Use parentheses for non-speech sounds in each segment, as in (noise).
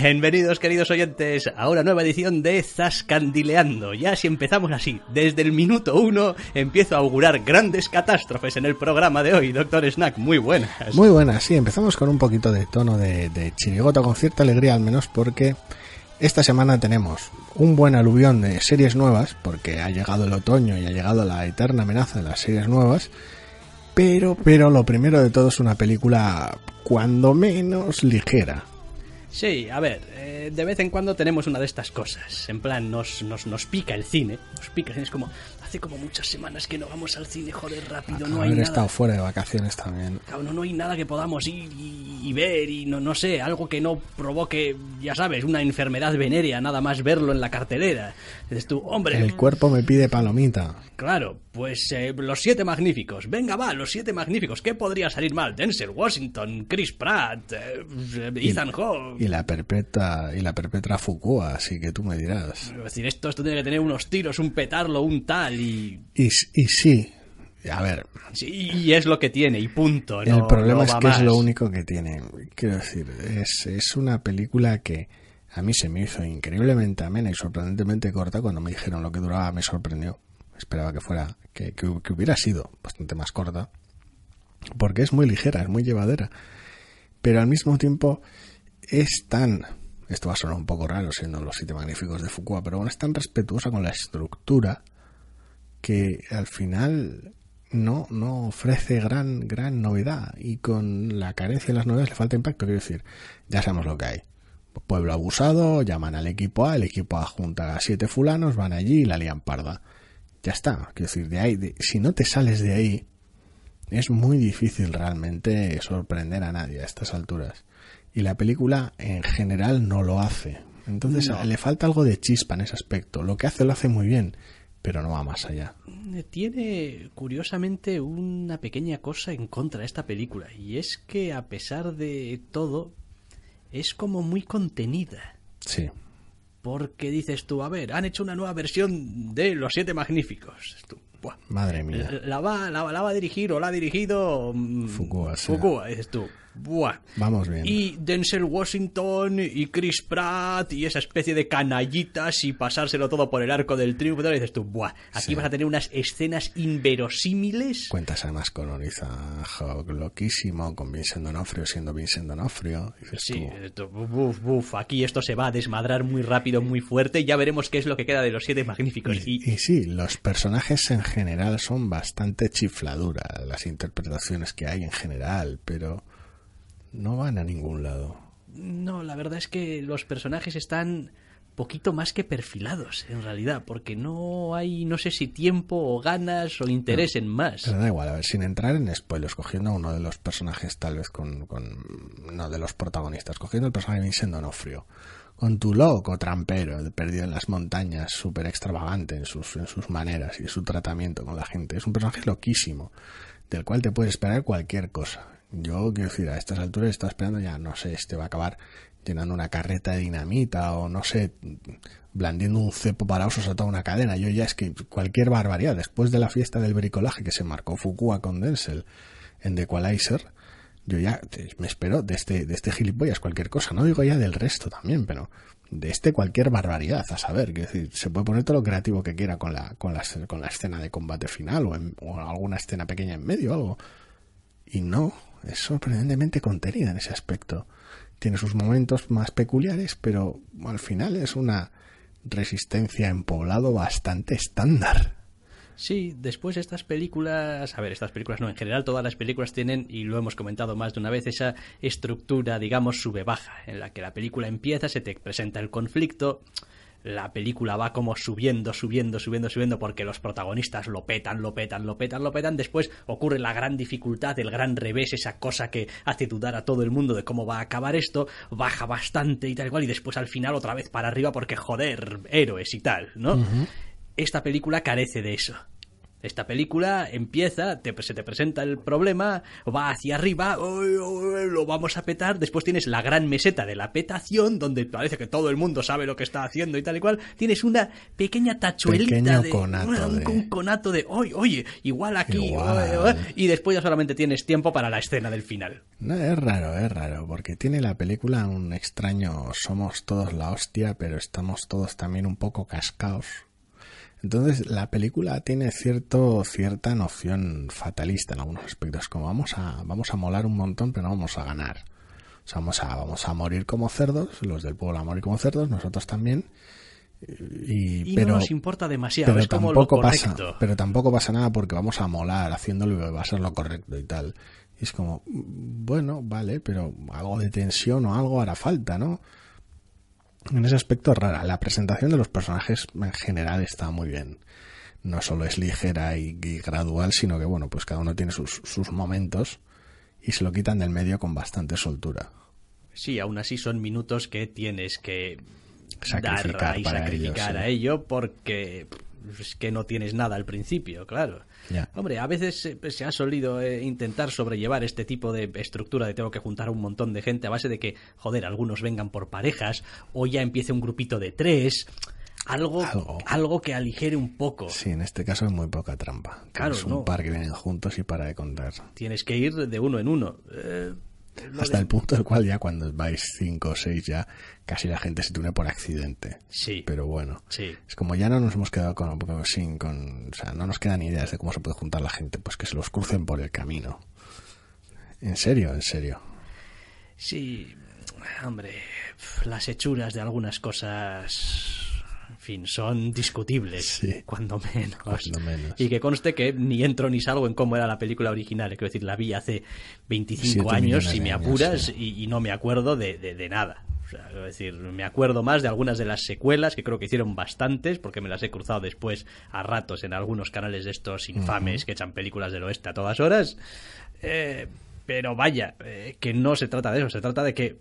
Bienvenidos queridos oyentes a una nueva edición de Zascandileando. Ya si empezamos así, desde el minuto uno empiezo a augurar grandes catástrofes en el programa de hoy. Doctor Snack, muy buenas. Muy buenas, sí, empezamos con un poquito de tono de, de chirigota, con cierta alegría al menos porque esta semana tenemos un buen aluvión de series nuevas, porque ha llegado el otoño y ha llegado la eterna amenaza de las series nuevas. Pero, pero lo primero de todo es una película cuando menos ligera. Sí, a ver, eh, de vez en cuando tenemos una de estas cosas. En plan, nos, nos, nos pica el cine. Nos pica el cine. Es como, hace como muchas semanas que no vamos al cine, joder, rápido. No hay Haber nada. estado fuera de vacaciones también. Claro, no, no hay nada que podamos ir y, y ver y no, no sé, algo que no provoque, ya sabes, una enfermedad venérea, nada más verlo en la cartelera. Dices tú, hombre, El cuerpo me pide palomita. claro, pues eh, los siete magníficos. Venga, va, los siete magníficos. ¿Qué podría salir mal? Denzel Washington, Chris Pratt, eh, Ethan Hawke. Y la perpetua, y la perpetra Fukua, así que tú me dirás. Es decir, esto, esto tiene que tener unos tiros, un petarlo, un tal y... Y, y sí, a ver, Sí, y es lo que tiene, y punto. el no- problema no es que es lo único que tiene. Quiero decir, es, es una película que a mí se me hizo increíblemente amena y sorprendentemente corta. Cuando me dijeron lo que duraba, me sorprendió. Esperaba que fuera, que, que, que hubiera sido bastante más corta. Porque es muy ligera, es muy llevadera. Pero al mismo tiempo es tan. Esto va a sonar un poco raro siendo los siete magníficos de Foucault, pero bueno, es tan respetuosa con la estructura que al final no, no ofrece gran, gran novedad y con la carencia de las novedades le falta impacto. Quiero decir, ya sabemos lo que hay. Pueblo abusado, llaman al equipo A, el equipo A junta a siete fulanos, van allí y la lían parda. Ya está. Quiero decir, de ahí, de- si no te sales de ahí, es muy difícil realmente sorprender a nadie a estas alturas. Y la película en general no lo hace. Entonces No. le falta algo de chispa en ese aspecto. Lo que hace lo hace muy bien, pero no va más allá. Tiene, curiosamente, una pequeña cosa en contra de esta película, y es que, a pesar de todo, es como muy contenida. Sí. Porque dices tú, a ver, han hecho una nueva versión de Los Siete Magníficos. Tú, buah, Madre mía. la, va, la, la va a dirigir o la ha dirigido mm, Fukua. Fukua, dices tú, buah. Vamos bien. Y Denzel Washington y Chris Pratt y esa especie de canallitas y pasárselo todo por el arco del triunfo. Y dices tú, buah, aquí Sí. vas a tener unas escenas inverosímiles. Cuentas además con Oriza Hawk loquísimo, con Vincent D'Onofrio siendo Vincent D'Onofrio. Dices Sí, tú, esto, buf, buf, aquí esto se va a desmadrar muy rápido, muy fuerte. Ya veremos qué es lo que queda de los siete magníficos. Y, y sí, los personajes en general son bastante chifladuras, las interpretaciones que hay en general, pero no van a ningún lado. No, la verdad es que los personajes están poquito más que perfilados, en realidad, porque no hay, no sé si tiempo o ganas o interés en más. Pero da igual, a ver, sin entrar en spoilers, cogiendo a uno de los personajes, tal vez con, con no de los protagonistas, cogiendo el personaje de Vincent D'Onofrio, con tu loco trampero, perdido en las montañas, súper extravagante en sus, en sus maneras y su tratamiento con la gente. Es un personaje loquísimo, del cual te puedes esperar cualquier cosa. Yo, quiero decir, a estas alturas estaba esperando ya, no sé, este va a acabar llenando una carreta de dinamita o no sé, blandiendo un cepo para osos a toda una cadena. Yo ya es que cualquier barbaridad, después de la fiesta del bricolaje que se marcó Fukua con Denzel en The Equalizer, yo ya me espero de este, de este gilipollas cualquier cosa. No digo ya del resto también, pero de este cualquier barbaridad, a saber, que decir, se puede poner todo lo creativo que quiera con la, con la, con la escena de combate final o, en- alguna escena pequeña en medio o algo. Y no, es sorprendentemente contenida en ese aspecto. Tiene sus momentos más peculiares, pero al final es una resistencia en poblado bastante estándar. Sí, después estas películas, a ver, estas películas no, en general todas las películas tienen, y lo hemos comentado más de una vez, esa estructura, digamos, sube-baja, en la que la película empieza, se te presenta el conflicto, la película va como subiendo, subiendo, subiendo, subiendo porque los protagonistas lo petan, lo petan, lo petan, lo petan. Después ocurre la gran dificultad, el gran revés, esa cosa que hace dudar a todo el mundo de cómo va a acabar esto, baja bastante y tal igual y después al final otra vez para arriba porque joder, héroes y tal, ¿no? Esta película carece de eso. Esta película empieza, te, se te presenta el problema, va hacia arriba, lo vamos a petar, después tienes la gran meseta de la petación, donde parece que todo el mundo sabe lo que está haciendo y tal y cual, tienes una pequeña tachuelita Pequeño de, conato un, de- un conato de, oye, oye, igual aquí, Igual. oye, oye", y después ya solamente tienes tiempo para la escena del final. No, es raro, es raro, porque tiene la película un extraño, somos todos la hostia, pero estamos todos también un poco cascaos. Entonces, la película tiene cierto, cierta noción fatalista en algunos aspectos, como vamos a, vamos a molar un montón, pero no vamos a ganar. O sea, vamos a, vamos a morir como cerdos, los del pueblo a morir como cerdos, nosotros también. Y, Y pero, no nos importa demasiado, pero es como tampoco pasa pero tampoco pasa nada porque vamos a molar haciéndolo va a ser lo correcto y tal y es como mm, bueno vale pero algo de tensión o algo hará falta no en ese aspecto rara la presentación de los personajes en general está muy bien no solo es ligera y, y gradual sino que bueno pues cada uno tiene sus, sus momentos y se lo quitan del medio con bastante soltura Sí, aún así son minutos que tienes que Sacrificar dar y para sacrificar sí. a ello porque es que no tienes nada al principio, claro. Hombre, a veces eh, se ha solido eh, intentar sobrellevar este tipo de estructura de tengo que juntar a un montón de gente a base de que, joder, algunos vengan por parejas o ya empiece un grupito de tres. Algo, Algo. algo. que aligere un poco. sí en este caso es muy poca trampa Claro, es un no. par que vienen juntos y para de contar Tienes que ir de uno en uno. Eh, Hasta el punto del cual ya cuando vais cinco o seis ya casi la gente se une por accidente. Sí. Pero bueno. Sí. Es como ya no nos hemos quedado con, sin, con, o sea, no nos quedan ideas de cómo se puede juntar la gente, pues que se los crucen por el camino. En serio, en serio. Sí, hombre, las hechuras de algunas cosas, fin, son discutibles, Sí. cuando menos. Cuando menos. Y que conste que ni entro ni salgo en cómo era la película original, quiero decir, la vi hace 25 Siete años, si me años, apuras, sí. y, y no me acuerdo de, de- de nada. O sea, quiero decir, me acuerdo más de algunas de las secuelas, que creo que hicieron bastantes, porque me las he cruzado después a ratos en algunos canales de estos infames que echan películas del oeste a todas horas. Eh, pero vaya, eh, que no se trata de eso, se trata de que,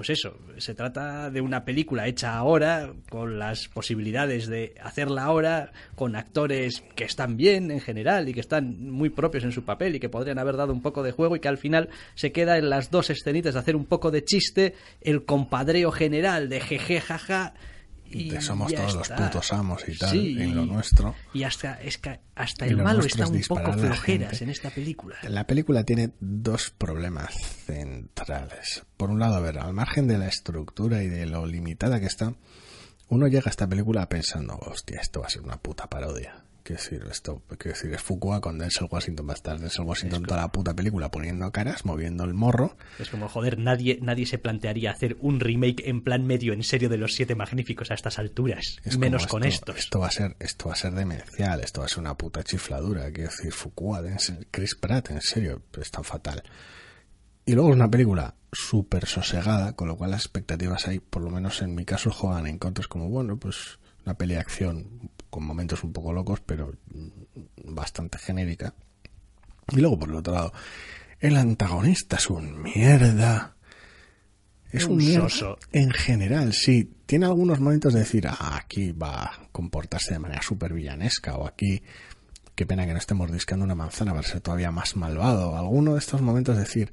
pues eso, se trata de una película hecha ahora, con las posibilidades de hacerla ahora, con actores que están bien en general y que están muy propios en su papel y que podrían haber dado un poco de juego y que al final se queda en las dos escenitas de hacer un poco de chiste, el compadreo general de jeje, jaja. Y somos todos los putos amos y tal, Sí, en lo nuestro. Y hasta, es que hasta el lo malo está es un poco flojeras en esta película. La película tiene dos problemas centrales. Por un lado, a ver, al margen de la estructura y de lo limitada que está, uno llega a esta película pensando, hostia, esto va a ser una puta parodia. Quiero decir, esto, quiero decir, es Fuqua con Denzel Washington, va a estar Denzel Washington toda la puta película poniendo caras, moviendo el morro. Es como, joder, nadie, nadie se plantearía hacer un remake en plan medio en serio de los siete magníficos a estas alturas. Es menos como con esto, estos. Esto va a ser, esto va a ser demencial, esto va a ser una puta chifladura. Quiero decir, Denzel- Chris Pratt, en serio, es tan fatal. Y luego es una película súper sosegada, con lo cual las expectativas ahí, por lo menos en mi caso, juegan en contra. Es como, bueno, pues una peli de acción con momentos un poco locos, pero mm, bastante genérica. Y luego, por el otro lado, el antagonista es un mierda. Es un, Un mierda soso. en general, sí. Tiene algunos momentos de decir, ah, aquí va a comportarse de manera súper villanesca, o aquí, qué pena que no estemos discando una manzana para ser todavía más malvado. Alguno de estos momentos de decir,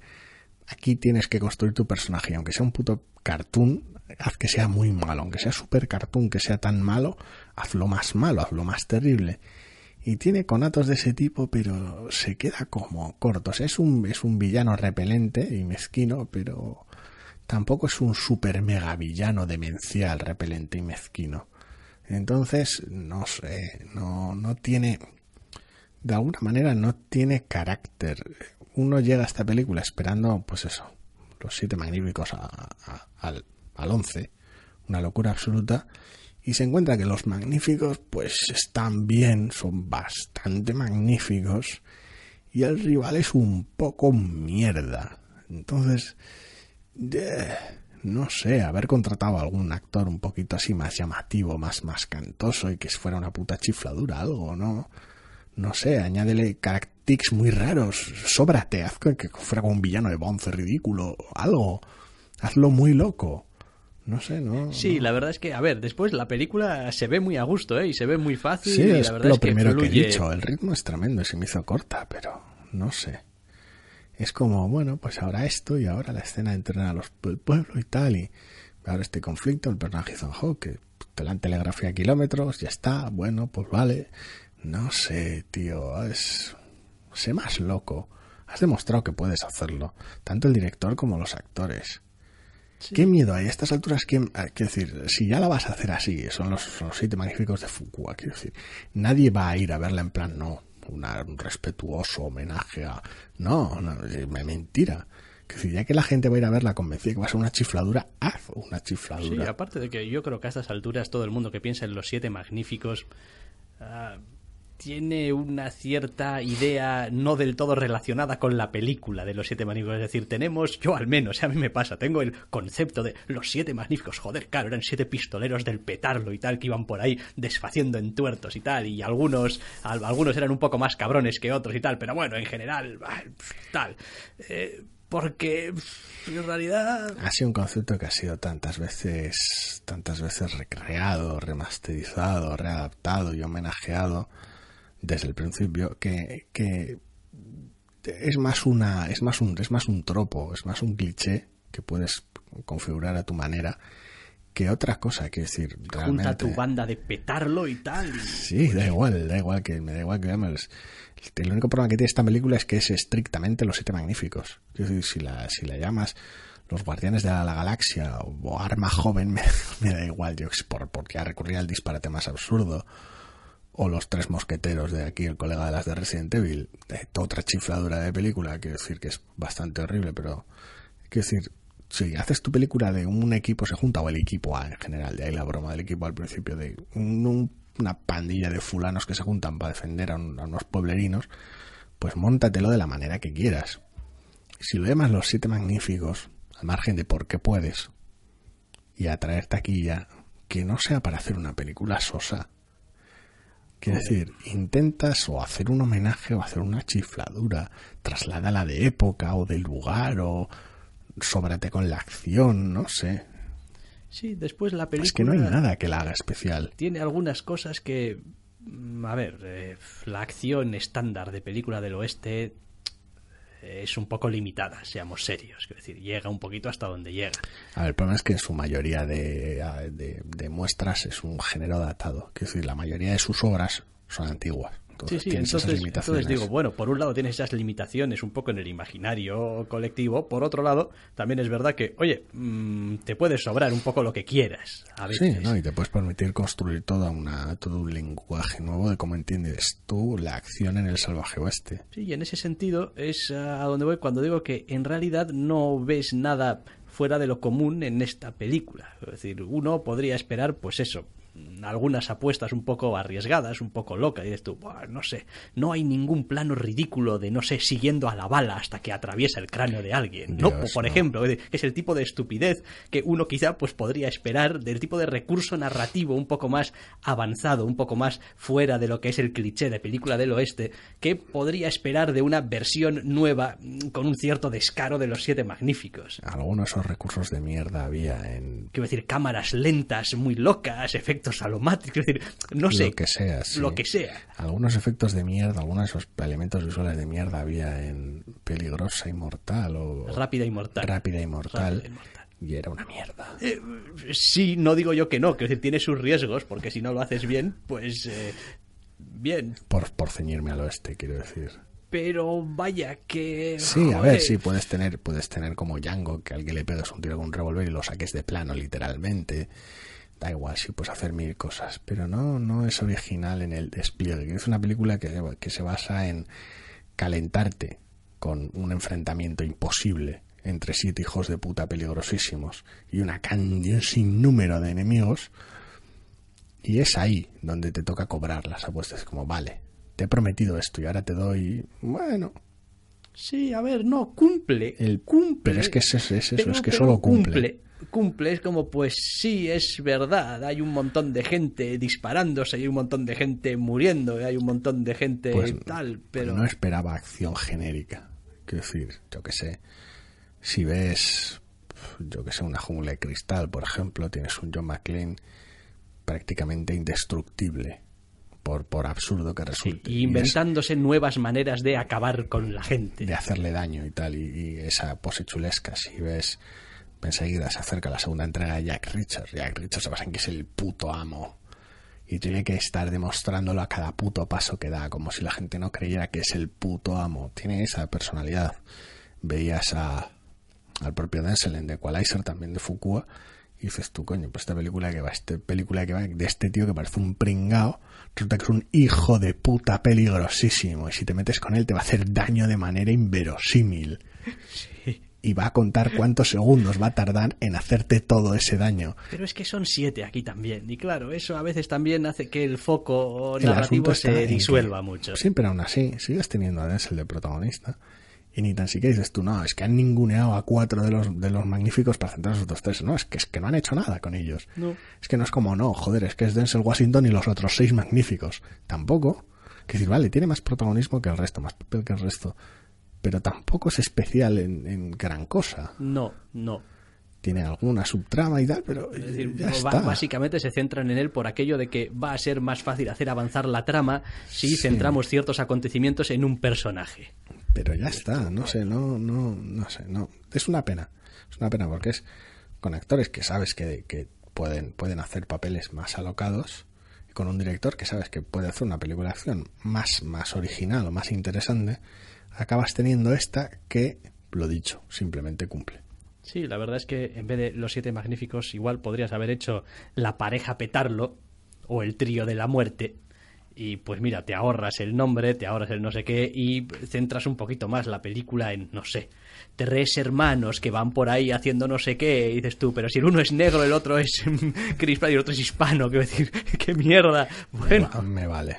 aquí tienes que construir tu personaje, y aunque sea un puto cartoon, haz que sea muy malo, aunque sea super cartoon, que sea tan malo, hazlo más malo, hazlo más terrible. Y tiene conatos de ese tipo, pero se queda como corto. O sea, es un, es un villano repelente y mezquino, pero tampoco es un super mega villano demencial, repelente y mezquino. Entonces, no sé, no, no tiene, de alguna manera no tiene carácter. Uno llega a esta película esperando, pues eso, los siete magníficos a- al, al once, una locura absoluta, y se encuentra que los magníficos, pues están bien, son bastante magníficos, y el rival es un poco mierda. Entonces, eh, no sé, haber contratado a algún actor un poquito así más llamativo, más, más cantoso y que fuera una puta chifladura, algo, ¿no? No sé, añádele caractics muy raros, sóbrate, haz que, fuera como un villano de Bonce ridículo, algo, hazlo muy loco. No sé, ¿no? Sí, no. la verdad es que, a ver, después la película se ve muy a gusto, ¿eh? Y se ve muy fácil. Sí, y es verdad lo es que primero que he dicho. El ritmo es tremendo y se me hizo corta, pero no sé. Es como, bueno, pues ahora esto y ahora la escena de entrenar a los del pueblo y tal. Y ahora este conflicto, el personaje Ethan que te la han telegrafía a kilómetros, ya está, bueno, pues vale. No sé, tío, es... Sé más loco. Has demostrado que puedes hacerlo, tanto el director como los actores. ¿Qué miedo hay a estas alturas? ¿quién- ah, Quiero decir, si ya la vas a hacer así, son los, son los siete magníficos de Fukua, quiero decir, nadie va a ir a verla en plan, no, una- un respetuoso homenaje a... No, no, es me- mentira. Quiero decir, ya que la gente va a ir a verla convencida que va a ser una chifladura, haz una Sí, chifladura. aparte de que yo creo que a estas alturas todo el mundo que piensa en los siete magníficos ah, tiene una cierta idea no del todo relacionada con la película de los siete magníficos. Es decir, tenemos, yo al menos, a mí me pasa, tengo el concepto de los siete magníficos. Joder, claro, eran siete pistoleros del petarlo y tal que iban por ahí desfaciendo en tuertos y tal. Y algunos, al- algunos eran un poco más cabrones que otros y tal. Pero bueno, en general, tal. Eh, porque en realidad Ha sido un concepto que ha sido tantas veces, tantas veces recreado, remasterizado, readaptado y homenajeado desde el principio que, que es más una, es más un, es más un tropo, es más un cliché que puedes configurar a tu manera que otra cosa, que decir, junta realmente. tu banda de petarlo y tal. Sí, da igual, da igual que me da igual que llames. El único problema que tiene esta película es que es estrictamente los siete magníficos. Decir, si la, si la llamas los guardianes de la, la galaxia o arma joven, (laughs) me, me da igual, yo por, porque recurrir al disparate más absurdo. O los tres mosqueteros de aquí, el colega de las de Resident Evil, de otra chifladura de película, quiero decir que es bastante horrible, pero quiero decir, si haces tu película de un equipo se junta, o el equipo A en general, de ahí la broma del equipo al principio, de un- un- una pandilla de fulanos que se juntan para defender a unos pueblerinos, pues móntatelo de la manera que quieras. Si lo llamas los siete magníficos, al margen de por qué puedes, y atraer taquilla, que no sea para hacer una película sosa. Quiero decir, intentas o hacer un homenaje o hacer una chifladura, trasládala de época o de lugar o sóbrate con la acción, no sé. Sí, después la película Es que no hay nada que la haga especial. tiene algunas cosas que... mm, A ver, eh, la acción estándar de película del oeste es un poco limitada, seamos serios. Quiero decir, llega un poquito hasta donde llega. A ver, el problema es que en su mayoría de, de- de muestras es un género datado. Quiero decir, la mayoría de sus obras son antiguas. Sí, Entonces, sí, entonces, digo, bueno, por un lado tienes esas limitaciones un poco en el imaginario colectivo, por otro lado también es verdad que, oye, mm, te puedes sobrar un poco lo que quieras a veces. Sí, ¿no? y te puedes permitir construir toda una, todo un lenguaje nuevo de cómo entiendes tú la acción en el salvaje oeste. Sí, y en ese sentido es a donde voy cuando digo que en realidad no ves nada fuera de lo común en esta película. Es decir, uno podría esperar, pues eso, algunas apuestas un poco arriesgadas, un poco locas, y dices tú, "Buah, no sé, no hay ningún plano ridículo de, no sé, siguiendo a la bala hasta que atraviesa el cráneo de alguien. no, Dios, por no. ejemplo, es el tipo de estupidez que uno quizá pues podría esperar del tipo de recurso narrativo un poco más avanzado, un poco más fuera de lo que es el cliché de película del oeste, que podría esperar de una versión nueva mm, con un cierto descaro de los siete magníficos. Algunos de esos recursos de mierda había en Quiero decir, cámaras lentas, muy locas, efectos alomáticos, quiero decir, no sé, lo que sea. sí. lo que sea. Algunos efectos de mierda, algunos de esos elementos visuales de mierda había en Peligrosa y Mortal o Rápida y mortal. Rápida y Mortal. Rápida y era una mierda. Eh, sí, no digo yo que no, quiero decir, tiene sus riesgos, porque si no lo haces bien, pues eh, bien. Por, por ceñirme al oeste, quiero decir. Pero vaya que... Sí, a ver, sí, puedes tener, puedes tener como Django, que alguien le pegas un tiro con un revólver y lo saques de plano, literalmente. Da igual, sí, puedes hacer mil cosas, pero no, no es original en el despliegue. Es una película que, se- que se basa en calentarte con un enfrentamiento imposible entre siete hijos de puta peligrosísimos y una cantidad sin número de enemigos. Y es ahí donde te toca cobrar las apuestas. Como, vale, te he prometido esto y ahora te doy, bueno, Sí, a ver, no, cumple. El- cumple. pero es que es, es- es eso, Pero- es que solo cumple. cumple. Cumple, es como, pues sí, es verdad, hay un montón de gente disparándose, hay un montón de gente muriendo, hay un montón de gente Pues tal, pero... no esperaba acción genérica. Quiero decir, yo que sé, si ves, yo que sé, una jungla de cristal, por ejemplo, tienes un John McClane prácticamente indestructible, por, por absurdo que Sí, resulte. y es- inventándose nuevas maneras de acabar con la gente. de hacerle daño y tal, y, y esa pose chulesca, si ves, enseguida se acerca la segunda entrega de Jack Richards, Jack Richards se basa en que es el puto amo, y tiene que estar demostrándolo a cada puto paso que da, como si la gente no creyera que es el puto amo, tiene esa personalidad. Veías a, al propio Denzel en The Equalizer, también de Fukua, y dices tú, coño, pues esta película que va, esta película que va de este tío que parece un pringao, resulta que es un hijo de puta peligrosísimo, y si te metes con él te va a hacer daño de manera inverosímil. (laughs) Y va a contar cuántos segundos va a tardar en hacerte todo ese daño. Pero es que son siete aquí también, y claro, eso a veces también hace que el foco El narrativo se disuelva mucho. Siempre aún así, sigues teniendo a Denzel de protagonista. Y ni tan siquiera dices tú, no, es que han ninguneado a cuatro de los, de los magníficos para centrar a los otros tres. No, es que, es que no han hecho nada con ellos. No. Es que no es como, no, joder, es que es Denzel Washington y los otros seis magníficos. Tampoco. Que decir, vale, tiene más protagonismo que el resto, más papel que el resto. Pero tampoco es especial en, en gran cosa. No, no. Tiene alguna subtrama y tal, pero Es decir, ya está. básicamente se centran en él por aquello de que va a ser más fácil hacer avanzar la trama si centramos ciertos acontecimientos en un personaje. pero ya está, no sé, no, no, no sé, no. Es una pena, es una pena porque es con actores que sabes que, que pueden, pueden hacer papeles más alocados con un director que sabes que puede hacer una película de acción más, más original o más interesante, acabas teniendo esta que, lo dicho, simplemente cumple. Sí, la verdad es que en vez de los siete magníficos, igual podrías haber hecho la pareja petarlo o el trío de la muerte. Y pues mira, te ahorras el nombre, te ahorras el no sé qué y centras un poquito más la película en, no sé, tres hermanos que van por ahí haciendo no sé qué. Y dices tú, pero si el uno es negro, el otro es (laughs) Chris Pratt y el otro es hispano, (laughs) quiero decir, (laughs) qué mierda. Bueno, Me, me vale.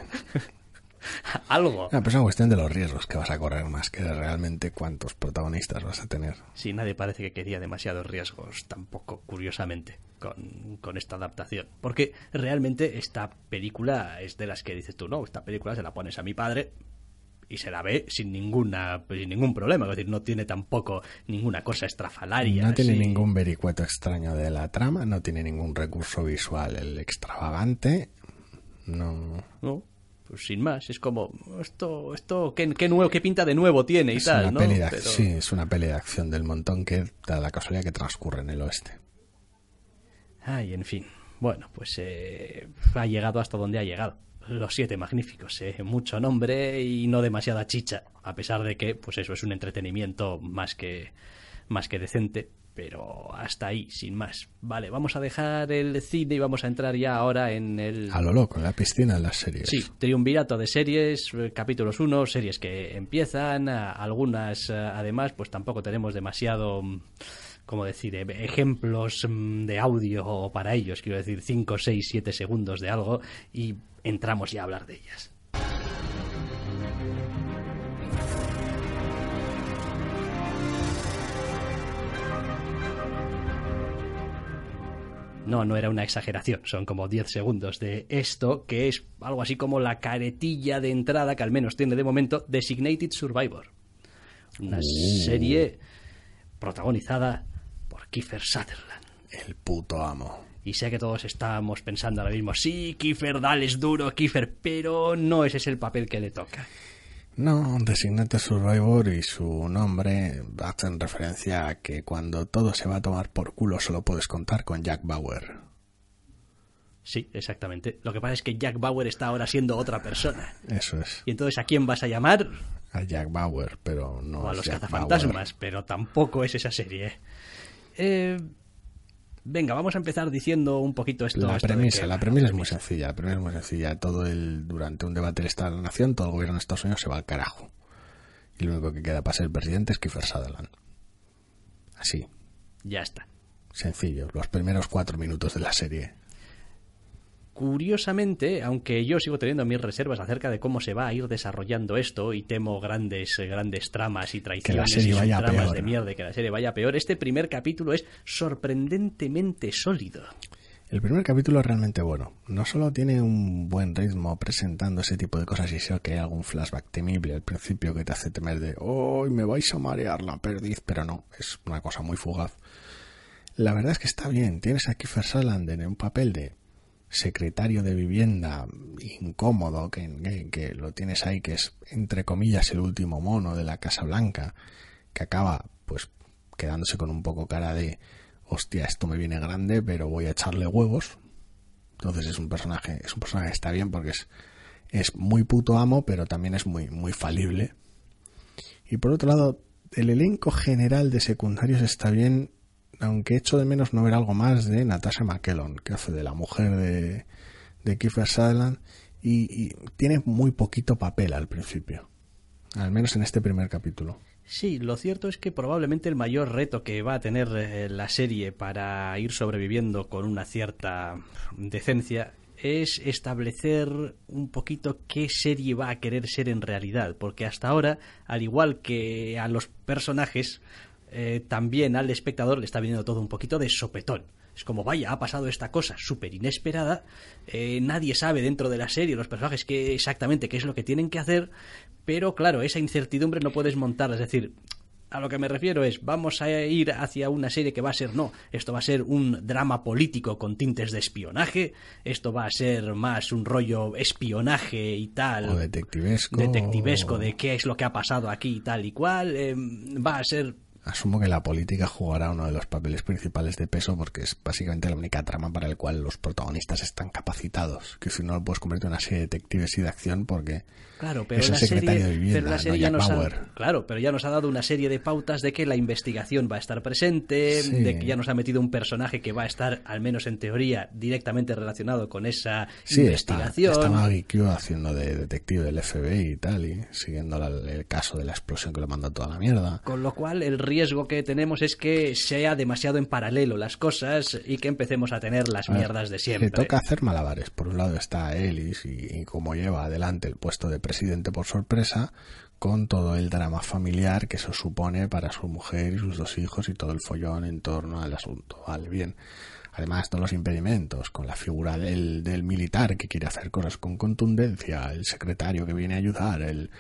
(laughs) algo. Pero es una cuestión de los riesgos que vas a correr más que de realmente cuántos protagonistas vas a tener. Sí, nadie parece que quería demasiados riesgos, tampoco, curiosamente, con, con esta adaptación. Porque realmente esta película es de las que dices tú, no, esta película se la pones a mi padre y se la ve sin ninguna sin ningún problema. Es decir, no tiene tampoco ninguna cosa estrafalaria. No tiene ningún vericueto extraño de la trama, no tiene ningún recurso visual el extravagante. No. No, pues sin más. Es como, esto, esto ¿qué, qué nuevo, qué pinta de nuevo tiene y Es tal, una ¿no? peli de Pero- Sí, es una peli de acción del montón que da la casualidad que transcurre en el oeste. Ay, en fin. Bueno, pues eh, ha llegado hasta donde ha llegado. Los siete magníficos, eh. mucho nombre y no demasiada chicha, a pesar de que, pues eso es un entretenimiento más que más que decente, pero hasta ahí, sin más. Vale, vamos a dejar el cine y vamos a entrar ya ahora en el A lo loco, en la piscina de las series. Sí, triunvirato de series, eh, capítulos 1, series que empiezan, algunas eh, además pues tampoco tenemos demasiado, mm, como decir, eh, ejemplos mm, de audio para ellos, quiero decir 5, 6, 7 segundos de algo y entramos ya a hablar de ellas. No, no era una exageración, son como 10 segundos de esto, que es algo así como la caretilla de entrada que al menos tiene de momento Designated Survivor. Una serie protagonizada por Kiefer Sutherland. El puto amo. Y sé que todos estamos pensando ahora mismo, sí, Kiefer, dale, es duro, Kiefer, pero no ese es el papel que le toca. No, Designate Survivor y su nombre hacen referencia a que cuando todo se va a tomar por culo solo puedes contar con Jack Bauer. Sí, exactamente. Lo que pasa es que Jack Bauer está ahora siendo otra persona. Eso es. Y entonces, ¿a quién vas a llamar? A Jack Bauer, pero no o a es los Jack cazafantasmas, pero tampoco es esa serie. Eh, venga, vamos a empezar diciendo un poquito esto. La esto de premisa, que- la premisa es muy sencilla. La premisa es muy sencilla. Todo el, durante un debate del Estado de la Nación, todo el gobierno de Estados Unidos se va al carajo. Y lo único que queda para ser el presidente es Kiefer Sutherland. Así, Ya está. sencillo. Los primeros cuatro minutos de la serie. Curiosamente, aunque yo sigo teniendo mis reservas acerca de cómo se va a ir desarrollando esto y temo grandes grandes tramas y traiciones y tramas de mierda que la serie vaya peor, este primer capítulo es sorprendentemente sólido. El primer capítulo es realmente bueno. No solo tiene un buen ritmo presentando ese tipo de cosas y sé que hay algún flashback temible al principio que te hace temer de ¡Oh, me vais a marear la perdiz! Pero no, es una cosa muy fugaz. La verdad es que está bien. Tienes a Kiefer Sutherland en un papel de secretario de vivienda incómodo, que, lo tienes ahí, que es entre comillas el último mono de la Casa Blanca, que acaba pues quedándose con un poco cara de hostia, esto me viene grande, pero voy a echarle huevos. Entonces es un personaje, es un personaje que está bien porque es, es muy puto amo, pero también es muy, muy falible. Y por otro lado, el elenco general de secundarios está bien, aunque echo de menos no ver algo más de Natasha McKellon, que hace de la mujer de, de Kiefer Sutherland, y, y tiene muy poquito papel al principio. Al menos en este primer capítulo. Sí, lo cierto es que probablemente el mayor reto que va a tener eh, la serie para ir sobreviviendo con una cierta decencia es establecer un poquito qué serie va a querer ser en realidad, porque hasta ahora, al igual que a los personajes, eh, también al espectador le está viniendo todo un poquito de sopetón. Es como, vaya, ha pasado esta cosa súper inesperada, eh, nadie sabe dentro de la serie, los personajes, qué exactamente qué es lo que tienen que hacer, pero claro, esa incertidumbre no puedes montar, es decir, a lo que me refiero es, vamos a ir hacia una serie que va a ser, no, esto va a ser un drama político con tintes de espionaje, esto va a ser más un rollo espionaje y tal. O detectivesco. Detectivesco de qué es lo que ha pasado aquí y tal y cual. Eh, va a ser Asumo que la política jugará uno de los papeles principales de peso porque es básicamente la única trama para la cual los protagonistas están capacitados. Que si no lo puedes convertir en una serie de detectives y de acción porque claro, pero es el secretario de vivienda, ya nos ha, claro, pero ya nos ha dado una serie de pautas de que la investigación va a estar presente, de que ya nos ha metido un personaje que va a estar, al menos en teoría, directamente relacionado con esa investigación. Está, está Maggie Q haciendo de detective del FBI y tal, y siguiendo el caso de la explosión que lo manda toda la mierda. Con lo cual, el riesgo que tenemos es que sea demasiado en paralelo las cosas y que empecemos a tener las mierdas de siempre. Le toca hacer malabares. Por un lado está Ellis y, cómo lleva adelante el puesto de presidente por sorpresa con todo el drama familiar que eso supone para su mujer y sus dos hijos y todo el follón en torno al asunto. Vale, bien. Además, todos los impedimentos, con la figura del, del militar que quiere hacer cosas con contundencia, el secretario que viene a ayudar, el,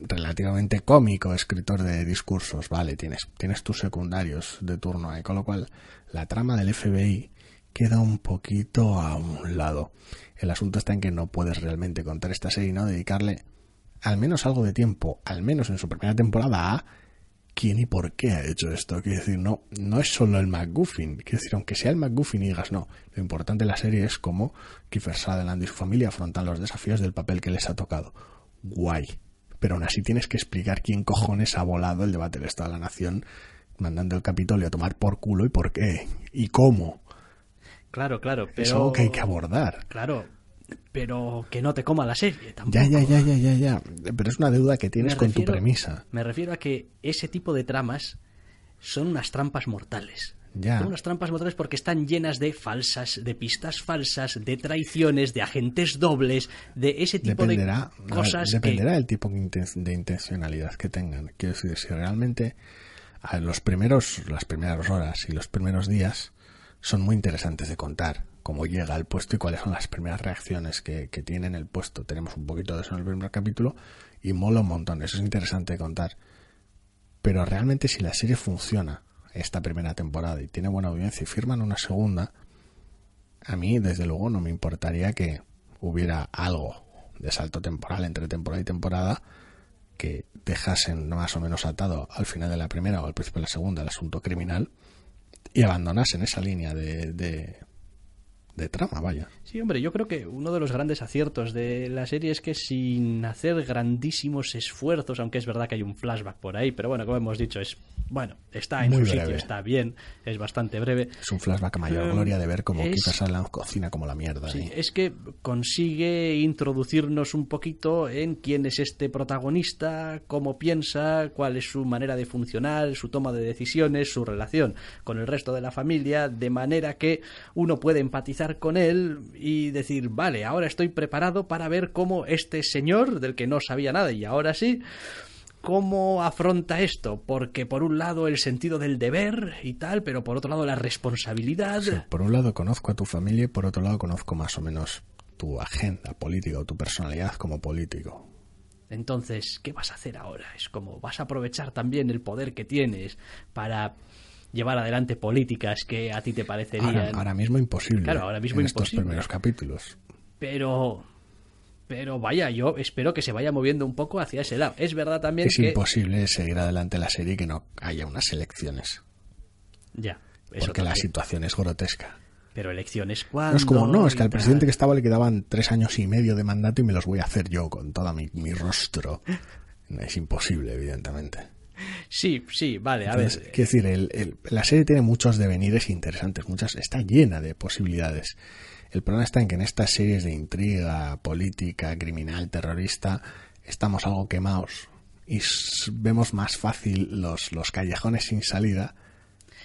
relativamente cómico escritor de discursos, vale, tienes, tienes tus secundarios de turno ahí, con lo cual la trama del FBI queda un poquito a un lado. El asunto está en que no puedes realmente contar esta serie y no dedicarle al menos algo de tiempo, al menos en su primera temporada, a quién y por qué ha hecho esto. Quiero decir, no, no es solo el McGuffin. Quiero decir, aunque sea el McGuffin y digas no, lo importante de la serie es cómo Kiefer Sutherland y su familia afrontan los desafíos del papel que les ha tocado. Guay pero aún así tienes que explicar quién cojones ha volado el debate del Estado de la Nación mandando el Capitolio a tomar por culo y por qué y cómo. Claro, claro, pero... Es algo que hay que abordar. Claro, pero que no te coma la serie tampoco. Ya, ya, ya, ya, ya, ya. Pero es una deuda que tienes con tu premisa. Me refiero a que ese tipo de tramas son unas trampas mortales. Son unas trampas mortales porque están llenas de falsas, de pistas falsas, de traiciones, de agentes dobles, de ese tipo de cosas. dependerá del tipo de intencionalidad que tengan. Quiero decir, si realmente a los primeros, las primeras horas y los primeros días son muy interesantes de contar. Cómo llega al puesto y cuáles son las primeras reacciones que, que tiene en el puesto. Tenemos un poquito de eso en el primer capítulo y mola un montón. Eso es interesante de contar. Pero realmente si la serie funciona esta primera temporada y tiene buena audiencia y firman una segunda, a mí desde luego no me importaría que hubiera algo de salto temporal entre temporada y temporada que dejasen más o menos atado al final de la primera o al principio de la segunda el asunto criminal y abandonasen esa línea de, de trama, vaya. Sí, hombre, yo creo que uno de los grandes aciertos de la serie es que sin hacer grandísimos esfuerzos, aunque es verdad que hay un flashback por ahí, pero bueno, como hemos dicho, es bueno, está en su sitio, está bien, es bastante breve. Es un flashback a mayor em, gloria de ver cómo quizás la cocina como la mierda. Sí, es que consigue introducirnos un poquito en quién es este protagonista, cómo piensa, cuál es su manera de funcionar, su toma de decisiones, su relación con el resto de la familia, de manera que uno puede empatizar empatizar con él y decir, vale, ahora estoy preparado para ver cómo este señor, del que no sabía nada y ahora sí, cómo afronta esto, porque por un lado el sentido del deber y tal, pero por otro lado la responsabilidad. por un lado conozco a tu familia y por otro lado conozco más o menos tu agenda política o tu personalidad como político. Entonces, ¿qué vas a hacer ahora? Es como, vas a aprovechar también el poder que tienes para llevar adelante políticas que a ti te parecerían. Ahora, mismo imposible. Claro, ahora mismo en imposible. estos primeros capítulos. Pero. Pero vaya, yo espero que se vaya moviendo un poco hacia ese lado. Es verdad también es que. Es imposible seguir adelante la serie y que no haya unas elecciones. Ya. Eso porque la situación es grotesca. Pero elecciones cuando. No es como, no, es que al presidente que estaba le quedaban tres años y medio de mandato y me los voy a hacer yo con todo mi, mi rostro. (laughs) Es imposible, evidentemente. Sí, sí, vale, a ver. Quiero decir, el, la serie tiene muchos devenires interesantes, muchas, está llena de posibilidades. El problema está en que en estas series de intriga, política, criminal, terrorista, estamos algo quemados y vemos más fácil los, los callejones sin salida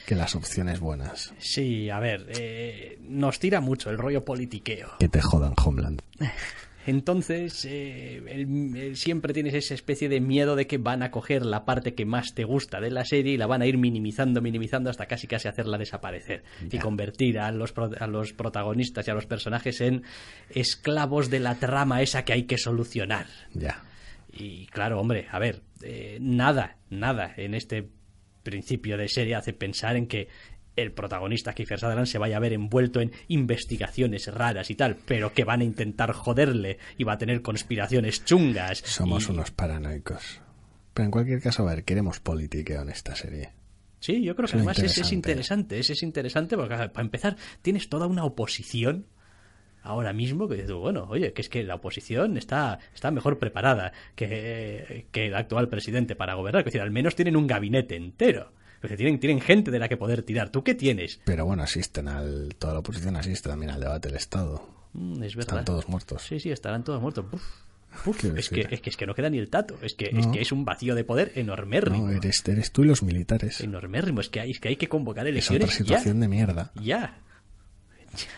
que las opciones buenas. Sí, a ver, eh, nos tira mucho el rollo politiqueo. Que te jodan, Homeland. (laughs) Entonces, eh, siempre tienes esa especie de miedo de que van a coger la parte que más te gusta de la serie y la van a ir minimizando, minimizando hasta casi casi hacerla desaparecer y convertir a los, a los protagonistas y a los personajes en esclavos de la trama esa que hay que solucionar. Ya. Y claro, hombre, a ver, eh, nada, nada en este principio de serie hace pensar en que el protagonista Kiefer Sutherland se vaya a ver envuelto en investigaciones raras y tal, pero que van a intentar joderle y va a tener conspiraciones chungas. Somos unos paranoicos. Pero en cualquier caso, a ver, queremos politiqueo en esta serie. Sí, yo creo que además es, es, interesante, es, es interesante porque para empezar tienes toda una oposición ahora mismo que dices, bueno, oye, que es que la oposición está, está mejor preparada que, que el actual presidente para gobernar, que decir, al menos tienen un gabinete entero. Porque tienen, tienen gente de la que poder tirar. ¿Tú qué tienes? Pero bueno, asisten al. Toda la oposición asiste también al debate del Estado. Mm, es verdad. Están todos muertos. Sí, sí, estarán todos muertos. (laughs) es, que, es, que, es que no queda ni el tato. Es que, es que es un vacío de poder enormérrimo. No, eres, eres tú y los militares. Enormérrimo. Es que hay, es que, hay que convocar elecciones. Es otra situación de mierda. Ya.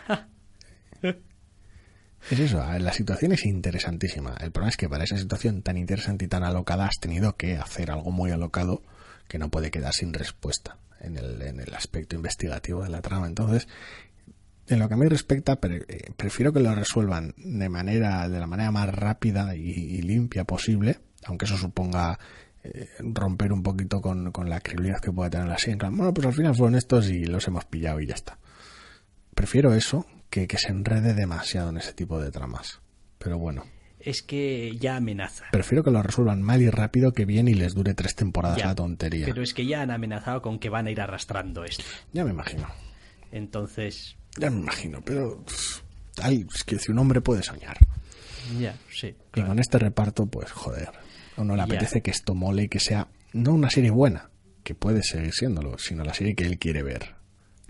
Ya. (laughs) Es eso, la situación es interesantísima. El problema es que para esa situación tan interesante y tan alocada has tenido que hacer algo muy alocado que no puede quedar sin respuesta en el, en el aspecto investigativo de la trama. Entonces, en lo que a mí respecta, eh, prefiero que lo resuelvan de manera, de la manera más rápida y, limpia posible, aunque eso suponga eh, romper un poquito con, con, la credibilidad que pueda tener la serie. Bueno, pues al final fueron estos y los hemos pillado y ya está. Prefiero eso que, que se enrede demasiado en ese tipo de tramas. Pero bueno es que ya amenaza. Prefiero que lo resuelvan mal y rápido que bien y les dure tres temporadas la tontería. Pero es que ya han amenazado con que van a ir arrastrando esto. Ya me imagino. Entonces. Ya me imagino, pero. Ay, es que si un hombre puede soñar. Ya, sí. Y con este reparto, pues joder. A uno le apetece que esto mole y que sea no una serie buena, que puede seguir siéndolo, sino la serie que él quiere ver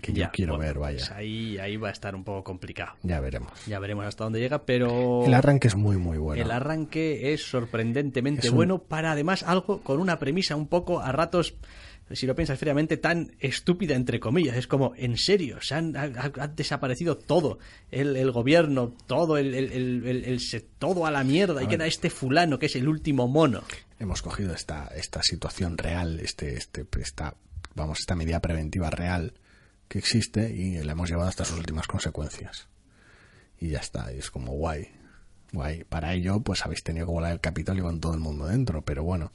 que ya, yo quiero ver, vaya. Pues ahí, ahí va a estar un poco complicado. Ya veremos. Ya veremos hasta dónde llega, pero... El arranque es muy, muy bueno. El arranque es sorprendentemente bueno para además algo con una premisa un poco a ratos si lo piensas fríamente, tan estúpida, entre comillas. Es como, en serio, se han, ha, desaparecido todo. El, el gobierno, todo, el, el, el, todo a la mierda. y queda este fulano, que es el último mono. Hemos cogido esta, esta situación real, este, este, esta, vamos, esta medida preventiva real que existe y la hemos llevado hasta sus últimas consecuencias. Y ya está, y es como guay. Guay. Para ello, pues habéis tenido que volar el Capitolio con todo el mundo dentro, pero bueno.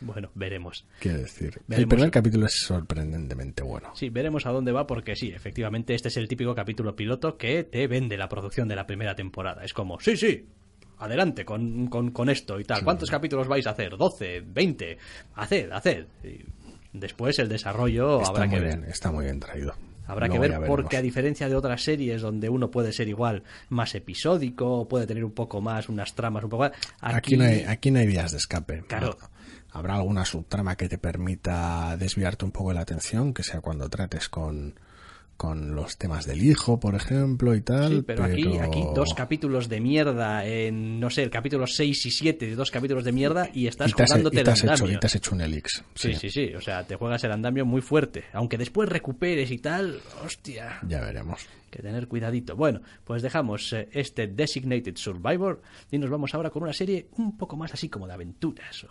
Bueno, veremos. Quiero decir, el primer capítulo es sorprendentemente bueno. Sí, veremos a dónde va porque sí, efectivamente este es el típico capítulo piloto que te vende la producción de la primera temporada. Es como, sí, sí, adelante con, con, esto y tal. ¿Cuántos capítulos vais a hacer? ¿12? ¿20? Haced, haced. después el desarrollo habrá que ver. está muy bien traído. Habrá que ver porque a diferencia de otras series donde uno puede ser igual más episódico, puede tener un poco más unas tramas un poco más, aquí, no hay aquí no hay vías de escape. Claro. Habrá alguna subtrama que te permita desviarte un poco de la atención, que sea cuando trates con con los temas del hijo, por ejemplo, y tal. Sí, pero, Aquí, aquí dos capítulos de mierda en, no sé, el capítulo 6 y 7 dos capítulos de mierda y estás y te has, jugándote y te has el hecho, andamio. y te has hecho un elix. Sí, sí, sí, o sea, te juegas el andamio muy fuerte. Aunque después recuperes y tal, hostia, Ya veremos. que tener cuidadito. Bueno, pues dejamos eh, este Designated Survivor y nos vamos ahora con una serie un poco más así como de aventuras.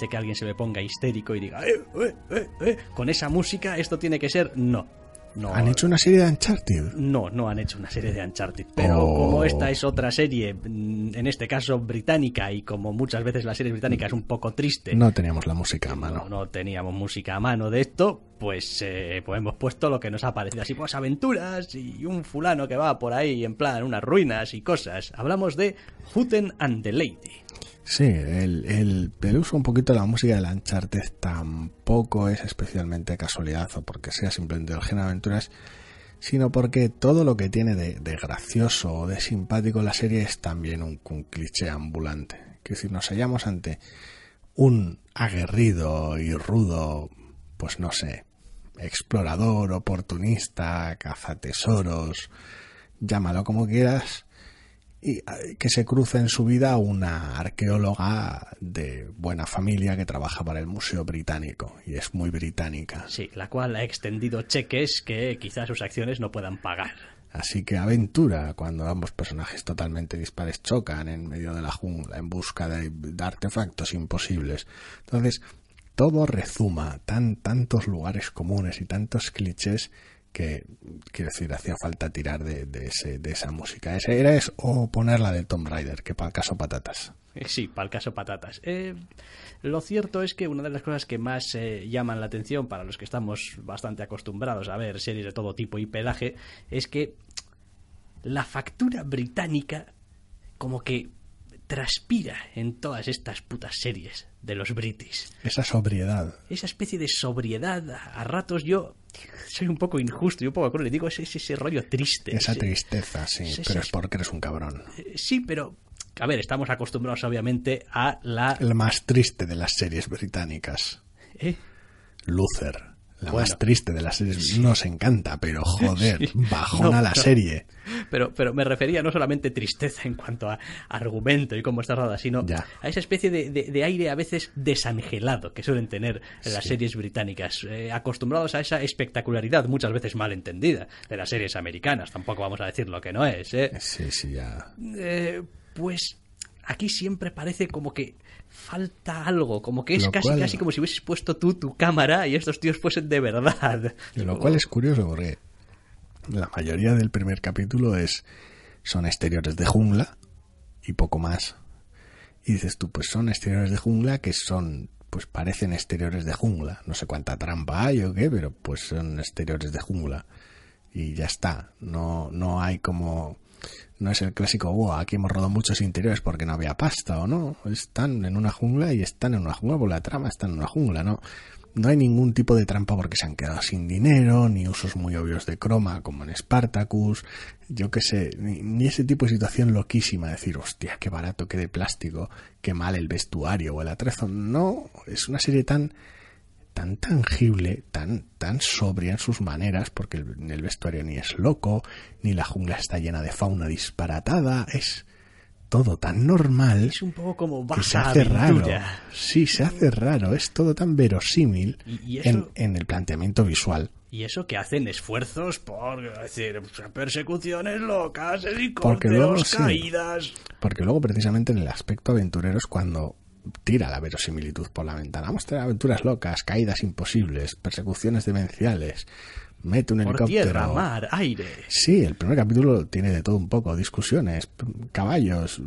De que alguien se me ponga histérico y diga, "Eh, eh, eh, con esa música esto tiene que ser... No, no. ¿Han hecho una serie de Uncharted? No, no han hecho una serie de Uncharted. Pero Oh. como esta es otra serie, mm, en este caso británica, y como muchas veces la serie británica es un poco triste, No teníamos la música a mano. no, no teníamos música a mano de esto, pues, eh, pues hemos puesto lo que nos ha parecido. Así pues aventuras y un fulano que va por ahí en plan unas ruinas y cosas. Hablamos de Huten and the Lady. Sí, el, el, el uso un poquito de la música de Uncharted tampoco es especialmente casualidad o porque sea simplemente el de aventuras, sino porque todo lo que tiene de, de gracioso o de simpático la serie es también un, un cliché ambulante. Que decir, nos hallamos ante un aguerrido y rudo, pues no sé, explorador, oportunista, cazatesoros, llámalo como quieras, y eh, que se cruza en su vida una arqueóloga de buena familia que trabaja para el Museo Británico y es muy británica. Sí, la cual ha extendido cheques que quizás sus acciones no puedan pagar. Así que aventura cuando ambos personajes totalmente dispares chocan en medio de la jungla en busca de, de artefactos imposibles. Entonces, todo rezuma tan tantos lugares comunes y tantos clichés que quiero decir hacía falta tirar de, esa música ese era eso o ponerla de Tomb Raider que para el caso patatas Eh, Sí, para el caso patatas. Eh, lo cierto es que una de las cosas que más eh, llaman la atención para los que estamos bastante acostumbrados a ver series de todo tipo y pelaje es que la factura británica como que transpira en todas estas putas series de los british. esa sobriedad Esa especie de sobriedad, a ratos yo soy un poco injusto y un poco y digo, es ese, ese rollo triste. esa ese- tristeza sí, pero es porque eres un cabrón Eh, Sí, pero, a ver, estamos acostumbrados obviamente a la... el más triste de las series británicas ¿eh? Luther la Bueno. más triste de las series nos encanta pero joder Sí. bajona No, la no. serie Pero, pero me refería no solamente tristeza en cuanto a argumento y cómo está rodada, sino Ya. a esa especie de, de- de aire a veces desangelado que suelen tener en las Sí. series británicas, eh, acostumbrados a esa espectacularidad, muchas veces mal entendida, de las series americanas. Tampoco vamos a decir lo que no es, ¿eh? sí sí ya Eh, pues aquí siempre parece como que falta algo, como que es Lo casi cual- casi como si hubieses puesto tú tu cámara y estos tíos fuesen de verdad. Lo cual es curioso porque la mayoría del primer capítulo es son exteriores de jungla y poco más. Y dices tú, pues son exteriores de jungla que son, pues parecen exteriores de jungla. No sé cuánta trampa hay o qué, pero pues son exteriores de jungla. Y ya está. No, no hay como, no es el clásico, "Oh, aquí hemos rodado muchos interiores porque no había pasta o no. Están en una jungla y están en una jungla por la trama, están en una jungla, ¿no? No hay ningún tipo de trampa porque se han quedado sin dinero, ni usos muy obvios de croma como en Spartacus, yo qué sé, ni, ni ese tipo de situación loquísima, decir, hostia, qué barato, qué de plástico, qué mal el vestuario o el atrezo. No, es una serie tan tan tangible, tan, tan sobria en sus maneras, porque el, el vestuario ni es loco, ni la jungla está llena de fauna disparatada, es todo tan normal Es un poco como que se baja hace raro. Sí, se hace raro, es todo tan verosímil Y- y eso- en, en el planteamiento visual. Y eso que hacen esfuerzos por decir persecuciones locas, Porque luego helicópteros, sí. caídas. Porque luego, precisamente en el aspecto aventurero, es cuando tira la verosimilitud por la ventana. Vamos a tener aventuras locas, caídas imposibles, persecuciones demenciales. Mete un Por helicóptero. tierra, mar, aire. Sí, el primer capítulo tiene de todo un poco, discusiones, caballos,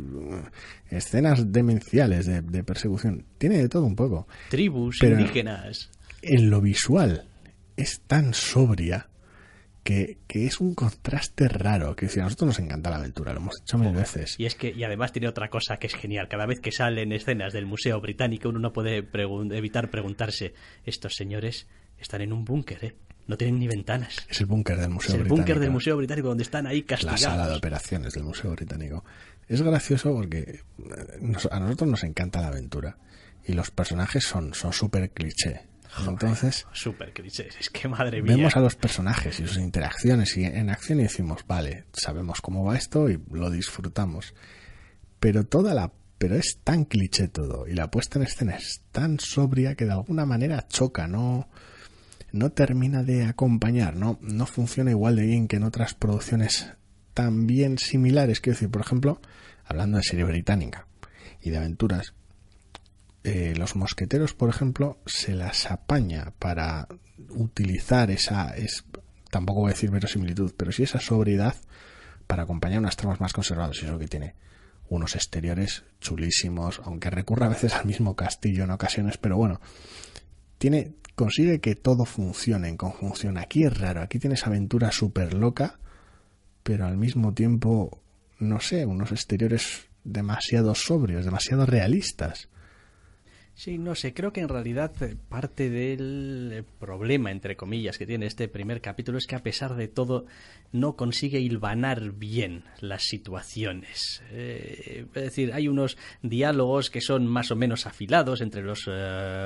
escenas demenciales de, de persecución, tiene de todo un poco. Tribus Pero- indígenas. En lo visual es tan sobria que, que es un contraste raro, que si a nosotros nos encanta la aventura, lo hemos hecho mil veces. Y es que, y además tiene otra cosa que es genial. Cada vez que salen escenas del Museo Británico, uno no puede pregun- evitar preguntarse, ¿estos señores están en un búnker, ¿eh? No tienen ni ventanas. Es el búnker del Museo Es el Británico. búnker del Museo Británico donde están ahí La castigados. sala de operaciones del Museo Británico. Es gracioso porque eh, nos- a nosotros nos encanta la aventura y los personajes son son súper cliché. Entonces Súper clichés. Es que madre mía. vemos a los personajes y sus interacciones y en acción y decimos, vale, sabemos cómo va esto y lo disfrutamos. Pero toda la pero es tan cliché todo y la puesta en escena es tan sobria que de alguna manera choca, no no termina de acompañar, no no funciona igual de bien que en otras producciones también similares, quiero decir, por ejemplo, hablando de serie británica y de aventuras, eh, los mosqueteros, por ejemplo, se las apaña para utilizar esa, es, tampoco voy a decir verosimilitud, pero sí esa sobriedad para acompañar unas tramas más conservadas. Y eso que tiene unos exteriores chulísimos, aunque recurra a veces al mismo castillo en ocasiones, pero bueno, tiene, consigue que todo funcione en conjunción. Aquí es raro, aquí tienes aventura súper loca, pero al mismo tiempo, no sé, unos exteriores demasiado sobrios, demasiado realistas. Sí, no sé, creo que en realidad eh, parte del eh, problema, entre comillas, que tiene este primer capítulo es que a pesar de todo no consigue hilvanar bien las situaciones. Eh, es decir, hay unos diálogos que son más o menos afilados entre los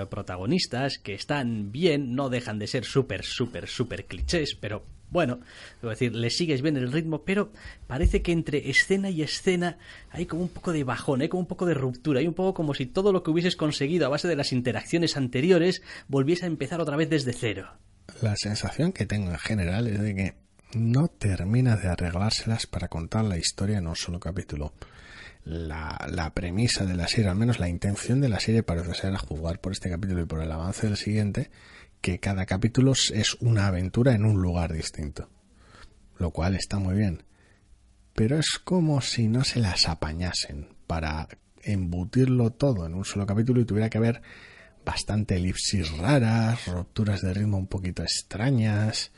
protagonistas, que están bien, no dejan de ser súper, súper, súper clichés, pero bueno, decir, le sigues bien el ritmo, pero parece que entre escena y escena hay como un poco de bajón, hay como un poco de ruptura, hay un poco como si todo lo que hubieses conseguido a base de las interacciones anteriores volviese a empezar otra vez desde cero. La sensación que tengo en general es de que no termina de arreglárselas para contar la historia en un solo capítulo. La, la premisa de la serie, al menos la intención de la serie parece ser a juzgar por este capítulo y por el avance del siguiente, que cada capítulo es una aventura en un lugar distinto. Lo cual está muy bien. Pero es como si no se las apañasen para embutirlo todo en un solo capítulo y tuviera que haber bastante elipsis raras, rupturas de ritmo un poquito extrañas.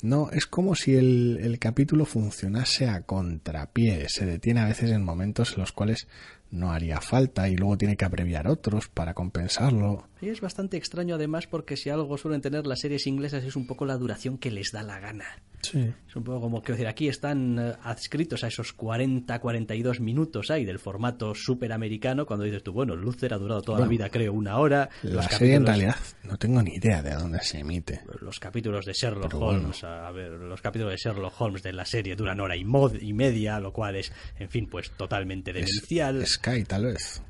No, es como si el, el capítulo funcionase a contrapié, se detiene a veces en momentos en los cuales no haría falta y luego tiene que abreviar otros para compensarlo. Y es bastante extraño además porque si algo suelen tener las series inglesas es un poco la duración que les da la gana. Sí. Es un poco como que decir, aquí están eh, adscritos a esos 40-42 minutos ahí del formato superamericano cuando dices tú, bueno, Luther ha durado toda Bueno, la vida, creo, una hora. La serie en realidad no tengo ni idea de dónde se emite. Los capítulos de Sherlock Pero bueno. Holmes, a ver, los capítulos de Sherlock Holmes de la serie duran hora y, mod- y media, lo cual es, en fin, pues totalmente Es- demencial. Sky tal vez.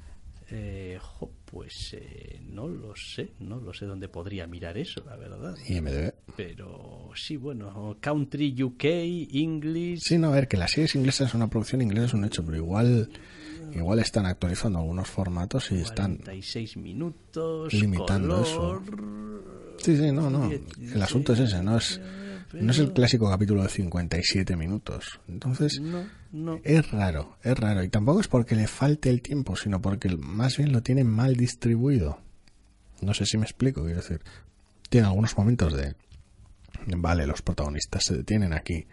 Eh, jo, pues eh, no lo sé, no lo sé dónde podría mirar eso, la verdad. IMDb. Pero sí, bueno, Country UK, English. Sí, no, a ver, que las series inglesas son una producción inglesa es un hecho, pero igual igual están actualizando algunos formatos y están 46 minutos, limitando color, Sí, sí, no, no. El asunto es ese, no es no es el clásico capítulo de 57 minutos. Entonces, No, no. es raro, es raro y tampoco es porque le falte el tiempo, sino porque más bien lo tiene mal distribuido. No sé si me explico, quiero decir, tiene algunos momentos de vale, los protagonistas se detienen aquí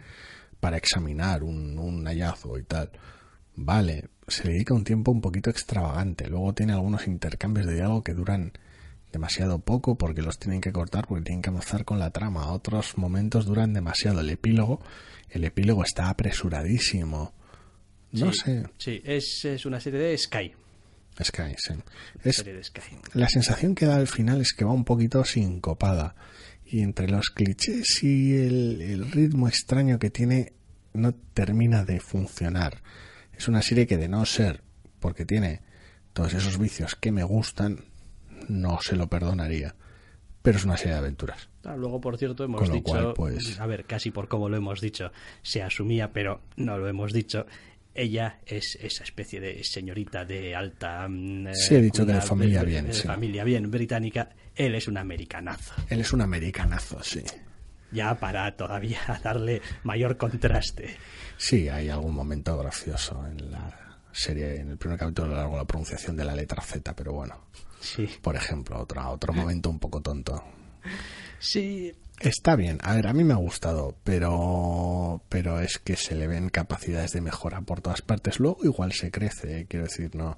para examinar un, un hallazgo y tal. Vale, se dedica un tiempo un poquito extravagante. Luego tiene algunos intercambios de diálogo que duran demasiado poco porque los tienen que cortar porque tienen que avanzar con la trama. Otros momentos duran demasiado. El epílogo, el epílogo está apresuradísimo. No Sí, sé. Sí, es, es una serie de Sky. Sky, sí. Es, Serie de Sky. la sensación que da al final es que va un poquito sincopada. Y entre los clichés y el, el ritmo extraño que tiene, no termina de funcionar. Es una serie que de no ser porque tiene todos esos vicios que me gustan, no se lo perdonaría. Pero es una serie de aventuras. Ah, luego, por cierto, hemos Con lo dicho, cual, pues- a ver, casi por cómo lo hemos dicho, se asumía, pero no lo hemos dicho. Ella es esa especie de señorita de alta. mm, eh, Sí, he dicho que de familia de- bien, de sí. familia bien británica. Él es un americanazo. Él es un americanazo, sí. Ya para todavía (laughs) darle mayor contraste. Sí, hay algún momento gracioso en la serie, en el primer capítulo largo la pronunciación de la letra Z, pero bueno, Sí. por ejemplo, otro, otro momento un poco tonto. Sí, Está bien, a ver, a mí me ha gustado, pero pero es que se le ven capacidades de mejora por todas partes. Luego igual se crece, eh, quiero decir, no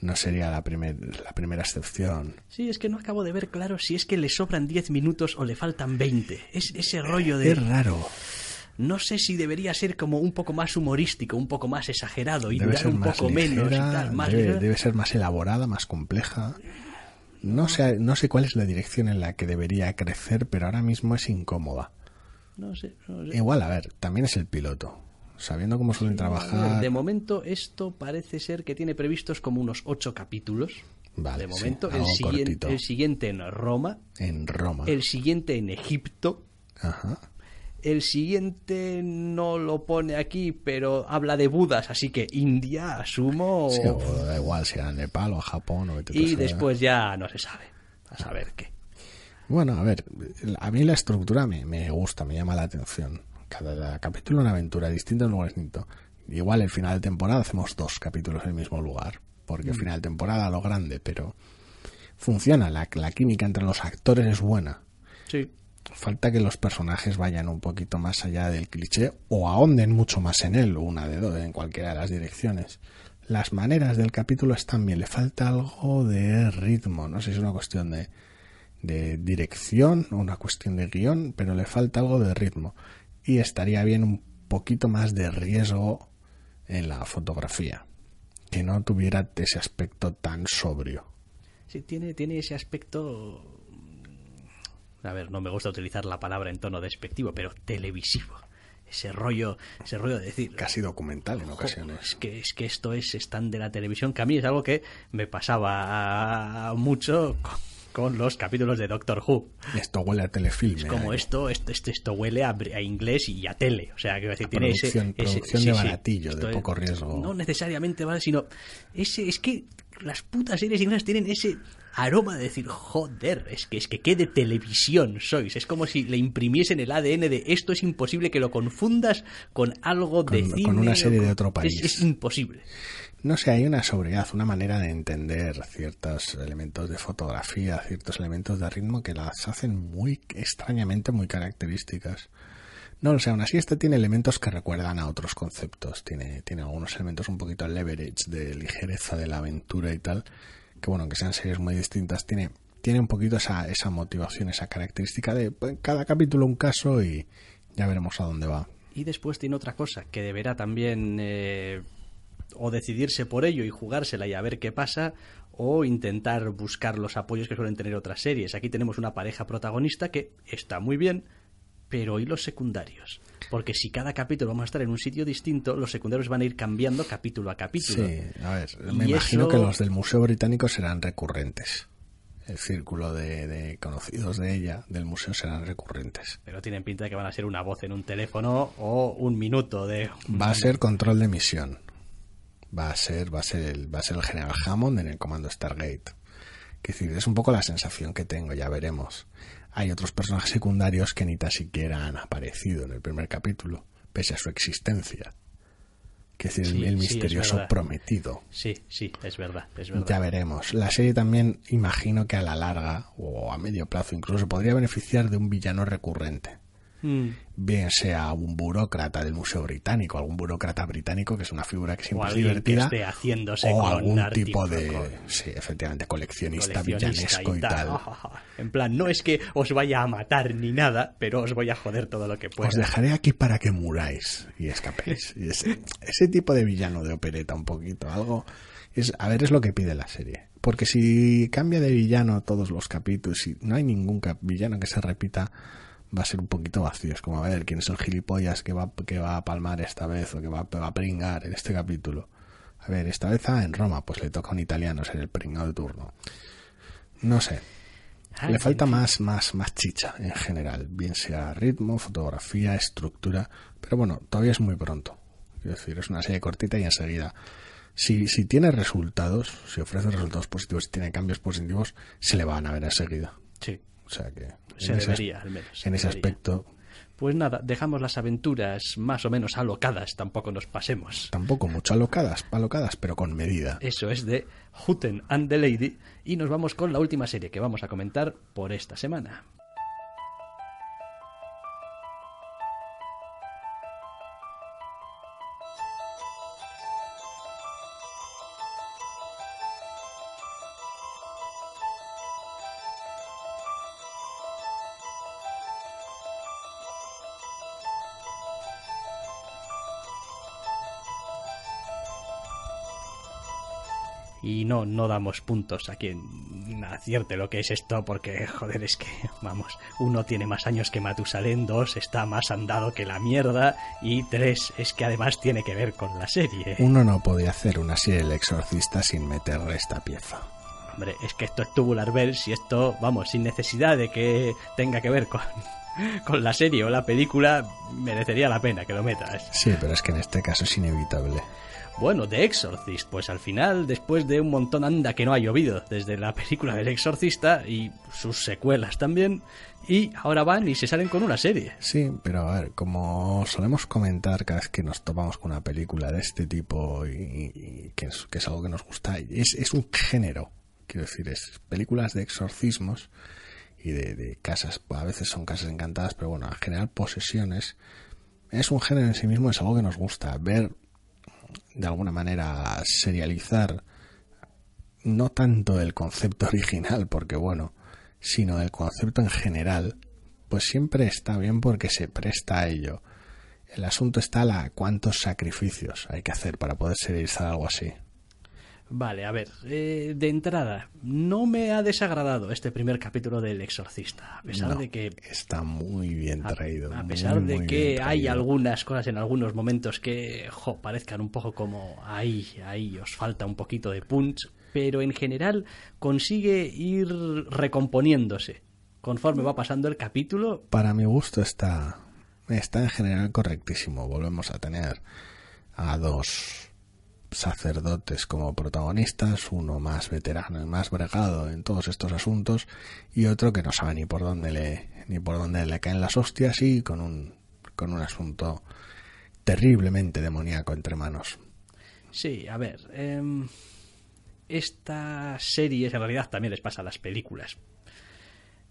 no sería la, primer, la primera excepción. Sí, es que no acabo de ver claro si es que le sobran 10 minutos o le faltan 20. Es ese rollo de... Es raro. No sé si debería ser como un poco más humorístico, un poco más exagerado y Debe ser un más poco menos y ligera, tal. Más debe, ser más elaborada, más compleja. No sé, no sé cuál es la dirección en la que debería crecer, pero ahora mismo es incómoda. No sé, no sé. Igual, a ver, también es el piloto. Sabiendo cómo suelen ver, trabajar. De momento esto parece ser que tiene previstos como unos ocho capítulos. Vale, de sí, momento, el, siguiente, el siguiente en Roma, En Roma. el siguiente en Egipto, Ajá. El siguiente no lo pone aquí, pero habla de Budas, así que India, asumo. Sí, o da igual si era Nepal o Japón o y después ya no se sabe. A saber qué. Bueno, a ver, a mí la estructura me, me gusta, me llama la atención. Cada capítulo una aventura distinta en un lugar distinto. Igual el final de temporada hacemos dos capítulos en el mismo lugar, porque el final de temporada lo grande, pero funciona, la, la química entre los actores es buena. Sí. Falta que los personajes vayan un poquito más allá del cliché o ahonden mucho más en él, una de dos, en cualquiera de las direcciones. Las maneras del capítulo están bien, le falta algo de ritmo, no sé si es una cuestión de, de dirección o una cuestión de guion, pero le falta algo de ritmo. Y estaría bien un poquito más de riesgo en la fotografía, que no tuviera ese aspecto tan sobrio. Sí, tiene, tiene ese aspecto. A ver, no me gusta utilizar la palabra en tono despectivo, pero televisivo. Ese rollo, ese rollo de decir. Casi documental en "Jo, ocasiones. Es que, es que esto es stand de la televisión, que a mí es algo que me pasaba mucho con, con los capítulos de Doctor Who. Esto huele a telefilme. Es como ¿eh? esto, esto, esto, esto huele a, a inglés y a tele. O sea, quiero decir, tiene ese- producción- ese. producción sí, de sí, baratillo, de es- poco riesgo. No necesariamente, ¿vale? Sino. Ese, es que las putas series inglesas tienen ese aroma de decir, joder, es que es que qué de televisión sois. Es como si le imprimiesen el ADN de esto es imposible que lo confundas con algo de cine. con una serie o de otro país. Es, imposible. No sé, hay una sobriedad, una manera de entender ciertos elementos de fotografía, ciertos elementos de ritmo que las hacen muy extrañamente muy características. No lo sé, aún así este tiene elementos que recuerdan a otros conceptos. Tiene, tiene algunos elementos un poquito leverage, de ligereza de la aventura y tal. Que bueno, que sean series muy distintas, tiene, tiene un poquito esa, esa motivación, esa característica de pues, cada capítulo un caso y ya veremos a dónde va. Y después tiene otra cosa que deberá también eh, o decidirse por ello y jugársela y a ver qué pasa o intentar buscar los apoyos que suelen tener otras series. Aquí tenemos una pareja protagonista que está muy bien, pero ¿y los secundarios? Porque si cada capítulo vamos a estar en un sitio distinto, los secundarios van a ir cambiando capítulo a capítulo. Sí, a ver, Y me imagino eso- que los del Museo Británico serán recurrentes. El círculo de, de conocidos de ella, del museo, serán recurrentes. Pero tienen pinta de que van a ser una voz en un teléfono o un minuto de... Va a ser control de misión. Va a ser, va a ser el, va a ser el general Hammond en el comando Stargate. Que decir, es un poco la sensación que tengo, ya veremos. Hay otros personajes secundarios que ni tan siquiera han aparecido en el primer capítulo, pese a su existencia. Que decir, el- Sí, el sí, es misterioso prometido. Sí, sí, es verdad, es verdad. Ya veremos. La serie también imagino que a la larga o a medio plazo incluso podría beneficiar de un villano recurrente. Mm. Bien sea un burócrata del Museo Británico, algún burócrata británico que es una figura que O siempre es que divertida. esté haciéndose o con algún tipo de, sí, efectivamente, coleccionista, coleccionista villanesco y tal. (laughs) En plan, no es que os vaya a matar ni nada, pero os voy a joder todo lo que pueda. Os dejaré aquí para que muráis y escapéis. Y ese, (laughs) ese tipo de villano de opereta un poquito, algo... Es, a ver, es lo que pide la serie. Porque si cambia de villano todos los capítulos y no hay ningún villano que se repita, va a ser un poquito vacío. Es como, a ver, ¿quién es el gilipollas que va, que va a palmar esta vez o que va, va a pringar en este capítulo? A ver, esta vez ah, en Roma, pues le toca a un italiano ser el pringado de turno. No sé. Ay, Le falta más, más, más chicha en general, bien sea ritmo, fotografía, estructura, pero bueno, todavía es muy pronto. Quiero decir, es una serie cortita y enseguida. Si, si tiene resultados, si ofrece resultados positivos, si tiene cambios positivos, se le van a ver enseguida. Sí, O sea que se en ese, debería, al menos. se en ese debería. aspecto Pues nada, dejamos las aventuras más o menos alocadas, tampoco nos pasemos. tampoco mucho alocadas, alocadas, pero con medida. Eso es de Huten and the Lady. Y nos vamos con la última serie que vamos a comentar por esta semana. Y no, no damos puntos a quien acierte lo que es esto, porque joder, es que, (laughs) vamos, uno tiene más años que Matusalén, dos está más andado que la mierda, y tres es que además tiene que ver con la serie. Uno no podía hacer una serie El Exorcista sin meterle esta pieza. Hombre, es que esto es Tubular Bells y esto, vamos, sin necesidad de que tenga que ver con, (laughs) con la serie o la película, merecería la pena que lo metas. Sí, pero es que en este caso es inevitable. Bueno, The Exorcist, pues al final, después de un montón anda que no ha llovido desde la película del Exorcista y sus secuelas también, y ahora van y se salen con una serie. Sí, pero a ver, como solemos comentar cada vez que nos topamos con una película de este tipo y, y que, es, que, es, algo que nos gusta, es, es, un género, quiero decir, es películas de exorcismos y de, de casas, a veces son casas encantadas, pero bueno, en general posesiones, es un género en sí mismo, es algo que nos gusta, ver de alguna manera serializar no tanto el concepto (laughs) original, porque bueno, sino el concepto en general, pues siempre está bien porque se presta a ello. El asunto está la cuántos sacrificios hay que hacer para poder serializar algo así. Vale, a ver, eh, de entrada, no me ha desagradado este primer capítulo del Exorcista, a pesar No, de que está muy bien traído. a, a muy, pesar de muy que hay algunas cosas en algunos momentos que jo, parezcan un poco como ahí, ahí os falta un poquito de punch, pero en general consigue ir recomponiéndose conforme va pasando el capítulo. Para mi gusto está, está en general correctísimo. Volvemos a tener a dos sacerdotes como protagonistas, uno más veterano y más bregado en todos estos asuntos y otro que no sabe ni por dónde le ni por dónde le caen las hostias y con un con un asunto terriblemente demoníaco entre manos. Sí, a ver, em, estas series en realidad también les pasa a las películas.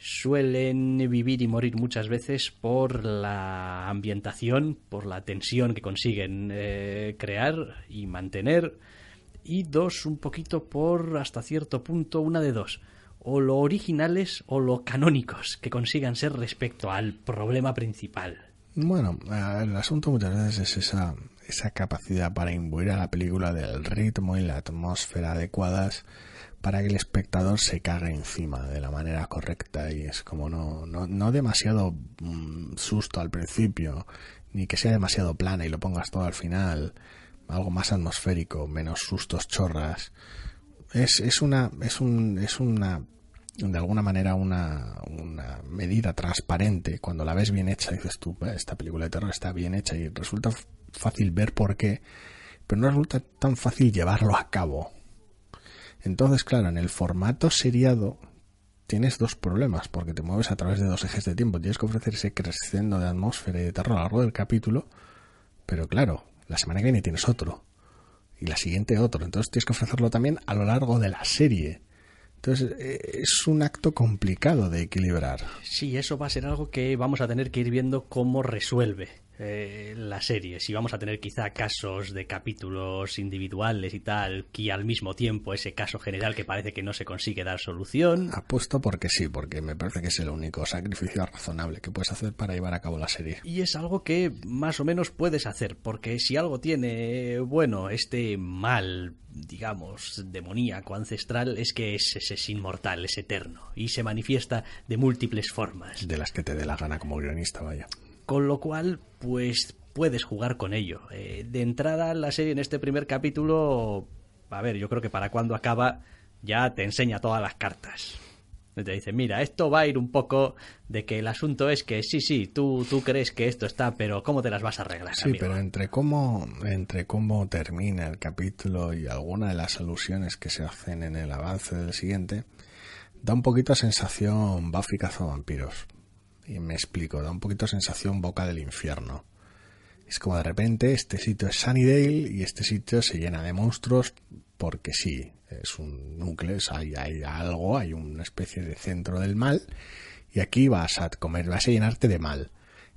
Suelen vivir y morir muchas veces por la ambientación, por la tensión que consiguen eh, crear y mantener. Y dos, un poquito por hasta cierto punto, una de dos. O lo originales o lo canónicos que consigan ser respecto al problema principal. Bueno, el asunto muchas veces es esa, esa capacidad para imbuir a la película del ritmo y la atmósfera adecuadas para que el espectador se cague encima de la manera correcta y es como no, no, no demasiado mm, susto al principio, ni que sea demasiado plana y lo pongas todo al final, algo más atmosférico, menos sustos chorras. Es, es una, es un, es una, de alguna manera una, una medida transparente. Cuando la ves bien hecha, dices tú, "Eh, esta película de terror está bien hecha y resulta fácil ver por qué, pero no resulta tan fácil llevarlo a cabo. Entonces, claro, en el formato seriado tienes dos problemas, porque te mueves a través de dos ejes de tiempo. Tienes que ofrecer ese crescendo de atmósfera y de terror a lo largo del capítulo, pero claro, la semana que viene tienes otro, y la siguiente otro. Entonces tienes que ofrecerlo también a lo largo de la serie. Entonces eh, es un acto complicado de equilibrar. Sí, eso va a ser algo que vamos a tener que ir viendo cómo resuelve eh, la serie. Si vamos a tener quizá casos de capítulos individuales y tal, y al mismo tiempo ese caso general que parece que no se consigue dar solución. Apuesto porque sí, porque me parece que es el único sacrificio razonable que puedes hacer para llevar a cabo la serie. Y es algo que más o menos puedes hacer, porque si algo tiene, bueno, este mal, digamos, demoníaco, ancestral, es que es, es, es inmortal, es eterno, y se manifiesta de múltiples formas. De las que te dé la gana como guionista, vaya. Con lo cual, pues puedes jugar con ello. Eh, de entrada, la serie en este primer capítulo, a ver, yo creo que para cuando acaba ya te enseña todas las cartas. Te dice, mira, esto va a ir un poco de que el asunto es que sí, sí, tú, tú crees que esto está, pero ¿cómo te las vas a arreglar? Sí, amigo? pero entre cómo, entre cómo termina el capítulo y alguna de las alusiones que se hacen en el avance del siguiente, da un poquito sensación Buffy cazavampiros. Y me explico, da un poquito sensación boca del infierno. Es como de repente este sitio es Sunnydale y este sitio se llena de monstruos porque sí, es un núcleo, es- hay, hay algo, hay una especie de centro del mal y aquí vas a comer, vas a llenarte de mal.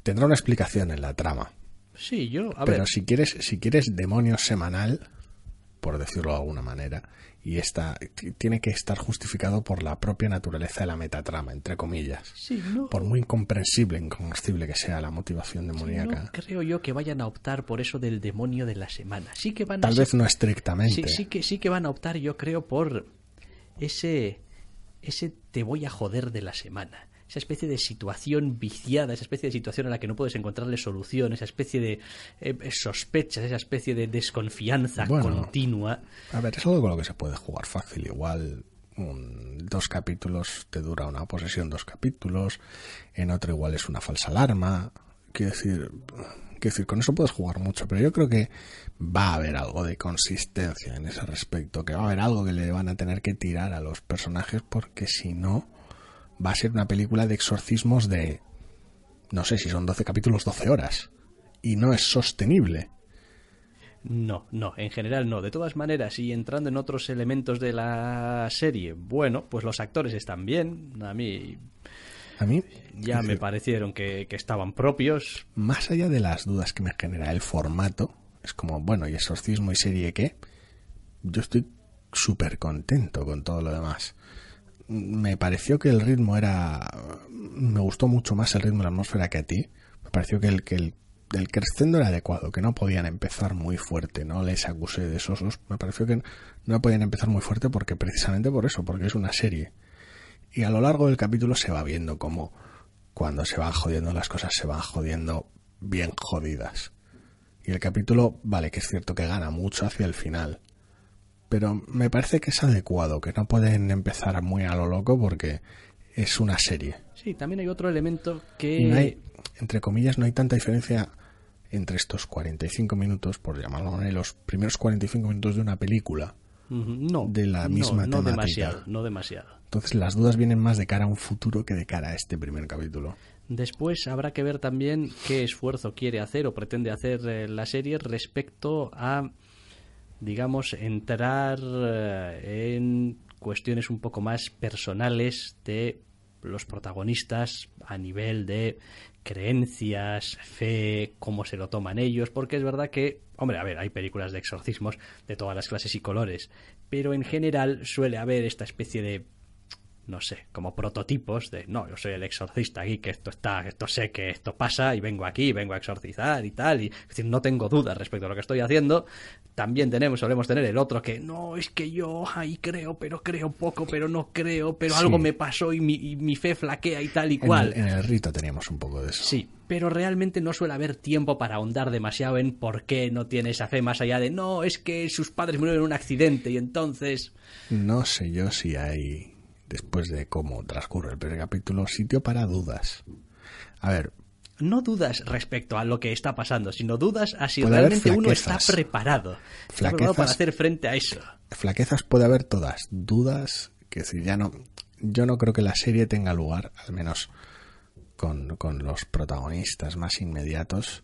Tendrá una explicación en la trama. Sí, yo, a Pero ver, si quieres, si quieres demonio semanal, por decirlo de alguna manera, y está, tiene que estar justificado por la propia naturaleza de la metatrama, entre comillas. Por muy incomprensible, incognoscible que sea la motivación demoníaca. no creo yo que vayan a optar por eso del demonio de la semana. Sí que van Tal vez no estrictamente. Sí, sí, que, sí que van a optar, yo creo, por ese, ese te voy a joder de la semana esa especie de situación viciada, esa especie de situación a la que no puedes encontrarle solución, esa especie de eh, sospechas, esa especie de desconfianza continua. A ver, es algo con lo que se puede jugar fácil. Igual dos capítulos te dura una posesión, dos capítulos, en otro igual es una falsa alarma. Quiero decir, quiero decir, con eso puedes jugar mucho, pero yo creo que va a haber algo de consistencia en ese respecto, que va a haber algo que le van a tener que tirar a los personajes porque si no va a ser una película de exorcismos de, no sé si son 12 capítulos, 12 horas. Y no es sostenible. No, no, en general no. De todas maneras, y entrando en otros elementos de la serie, bueno, pues los actores están bien. A mí. A mí. Ya me parecieron que, que, estaban propios. Más allá de las dudas que me genera el formato, es como, bueno, ¿y exorcismo y serie qué? Yo estoy súper contento con todo lo demás me pareció que el ritmo era. Me gustó mucho más el ritmo de la atmósfera que a ti. Me pareció que el, que el, el crescendo era adecuado, que no podían empezar muy fuerte, no les acusé de esos. Me pareció que no podían empezar muy fuerte porque precisamente por eso, porque es una serie. Y a lo largo del capítulo se va viendo como cuando se van jodiendo las cosas se van jodiendo bien jodidas. Y el capítulo, vale, que es cierto que gana mucho hacia el final pero me parece que es adecuado, que no pueden empezar muy a lo loco porque es una serie. Sí, también hay otro elemento que... entre comillas, no hay tanta diferencia entre estos 45 minutos, por llamarlo así, los primeros 45 minutos de una película. No, de la misma no, no demasiado, no demasiado. Entonces las dudas vienen más de cara a un futuro que de cara a este primer capítulo. Después habrá que ver también qué esfuerzo quiere hacer o pretende hacer eh, la serie respecto a digamos, entrar eh, en cuestiones un poco más personales de los protagonistas a nivel de creencias, fe, cómo se lo toman ellos, porque es verdad que, hombre, a ver, hay películas de exorcismos de todas las clases y colores, pero en general suele haber esta especie de no sé, como prototipos de, no, yo soy el exorcista aquí, que esto está, esto sé que esto pasa y vengo aquí, vengo a exorcizar y tal, y es decir, no tengo dudas respecto a lo que estoy haciendo. También tenemos, solemos tener el otro que, no, es que yo ahí creo, pero creo poco, pero no creo, pero algo me pasó y mi, fe flaquea y tal y cual. En el, rito teníamos un poco de eso. Sí, pero realmente no suele haber tiempo para ahondar demasiado en por qué no tiene esa fe más allá de, no, es que sus padres murieron en un accidente y entonces... No sé yo si hay después de cómo transcurre el primer capítulo, sitio para dudas. A ver. No dudas respecto a lo que está pasando, sino dudas a si realmente uno está preparado. preparado para hacer frente a eso. Flaquezas puede haber todas. Dudas, que si ya no. Yo no creo que la serie tenga lugar, al menos con, con los protagonistas más inmediatos,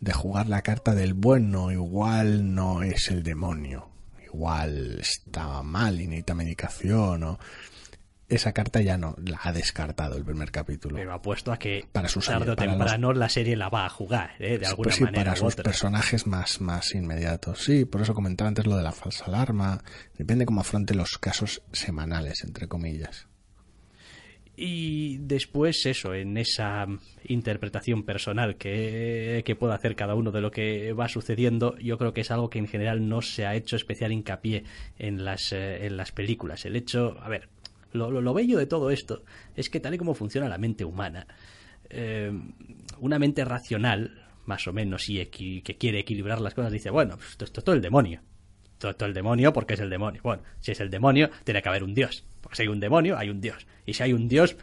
de jugar la carta del bueno, igual no es el demonio, igual está mal y necesita medicación o esa carta ya no la ha descartado el primer capítulo. Pero apuesto a que para su tarde o temprano la serie la va a jugar, ¿eh? de alguna pues sí, manera. Para sus personajes más, más inmediatos. Sí, por eso comentaba antes lo de la falsa alarma. Depende cómo afronte los casos semanales, entre comillas. Y después eso, en esa interpretación personal que, que pueda hacer cada uno de lo que va sucediendo, yo creo que es algo que en general no se ha hecho especial hincapié en las, eh, en las películas. El hecho, a ver, lo, bello de todo esto es que tal y como funciona la mente humana, eh, una mente racional, más o menos, y que quiere equilibrar las cosas, dice, bueno, pues esto, es todo el demonio. Todo, todo el demonio porque es el demonio. Bueno, si es el demonio, tiene que haber un dios. Porque si hay un demonio, hay un dios. Y si hay un dios,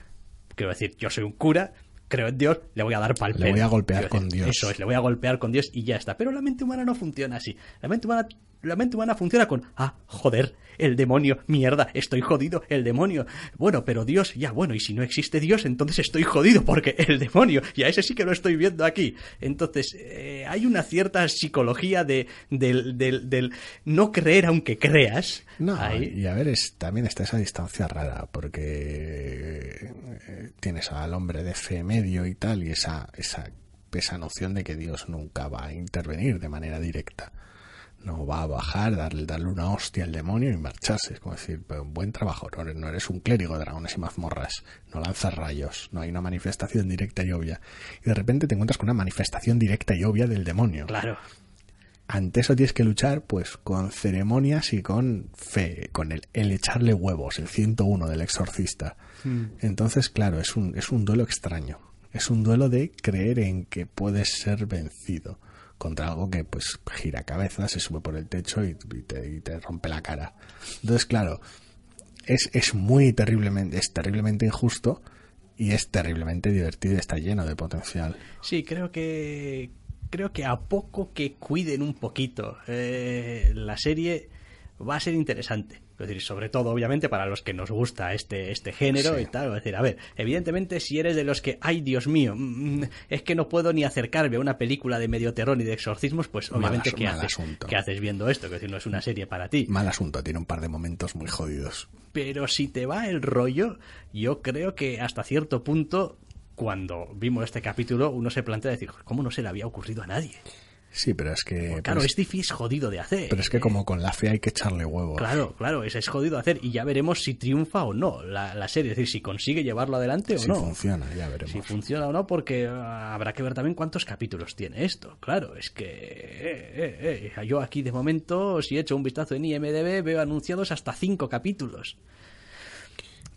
quiero decir, yo soy un cura, creo en Dios, le voy a dar pal Le voy a golpear con Dios. Eso es, le voy a golpear con Dios y ya está. Pero la mente humana no funciona así. La mente humana la mente humana funciona con, ah, joder, el demonio, mierda, estoy jodido, el demonio. Bueno, pero Dios, ya bueno, y si no existe Dios, entonces estoy jodido porque el demonio, y a ese sí que lo estoy viendo aquí. Entonces, eh, hay una cierta psicología de, del, del, no creer aunque creas. No, y a ver, es, también está esa distancia rara, porque eh, tienes al hombre de fe medio y tal, y esa, esa, esa noción de que Dios nunca va a intervenir de manera directa No va a bajar, darle, darle una hostia al demonio y marcharse. Es como decir, pero buen trabajo, no eres, no eres un clérigo de dragones y mazmorras, no lanzas rayos, no hay una manifestación directa y obvia. Y de repente te encuentras con una manifestación directa y obvia del demonio. Claro. Ante eso tienes que luchar pues con ceremonias y con fe, con el, el echarle huevos, el 101 del exorcista. Entonces, claro, es un, es un duelo extraño. Es un duelo de creer en que puedes ser vencido contra algo que pues gira cabeza, se sube por el techo y, te, y te rompe la cara. Entonces, claro, es, es muy terriblemente, es terriblemente injusto y es terriblemente divertido está lleno de potencial. Sí, creo que creo que a poco que cuiden un poquito eh, la serie va a ser interesante. Es decir, sobre todo, obviamente, para los que nos gusta este, este género Sí. y tal. Es decir, a ver, evidentemente, si eres de los que, ay, Dios mío, mm, es que no puedo ni acercarme a una película de medio terror ni de exorcismos, pues Mal obviamente, asu- ¿qué mal haces? ¿qué haces viendo esto? Que decir, no es una serie para ti. Mal asunto, tiene un par de momentos muy jodidos. Pero si te va el rollo, yo creo que hasta cierto punto, cuando vimos este capítulo, uno se plantea decir, ¿cómo no se le había ocurrido a nadie? Sí, pero es que... Claro, es, difícil, jodido de hacer. pero es que como con la fe hay que echarle huevos. Claro, claro, es, es jodido de hacer y ya veremos si triunfa o no la, la serie, es decir, si consigue llevarlo adelante o Si no. funciona, ya veremos. Si funciona o no, porque ah, habrá que ver también cuántos capítulos tiene esto. Claro, es que eh, eh, eh, yo aquí de momento, si echo un vistazo en IMDB, veo anunciados hasta cinco capítulos.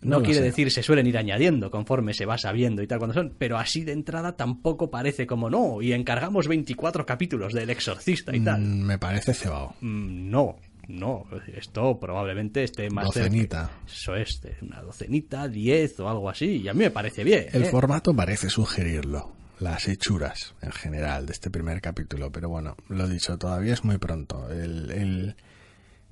No, quiere sé. decir se suelen ir añadiendo conforme se va sabiendo y tal cuando son, pero así de entrada tampoco parece como no, y encargamos 24 capítulos del exorcista y tal. Mm, me parece cebado. Mm, No, no, esto probablemente esté más Docenita. cerca. Eso es, una docenita, diez o algo así, y a mí me parece bien. El ¿eh? formato parece sugerirlo. Las hechuras en general de este primer capítulo. Pero bueno, lo dicho, todavía es muy pronto. El, el-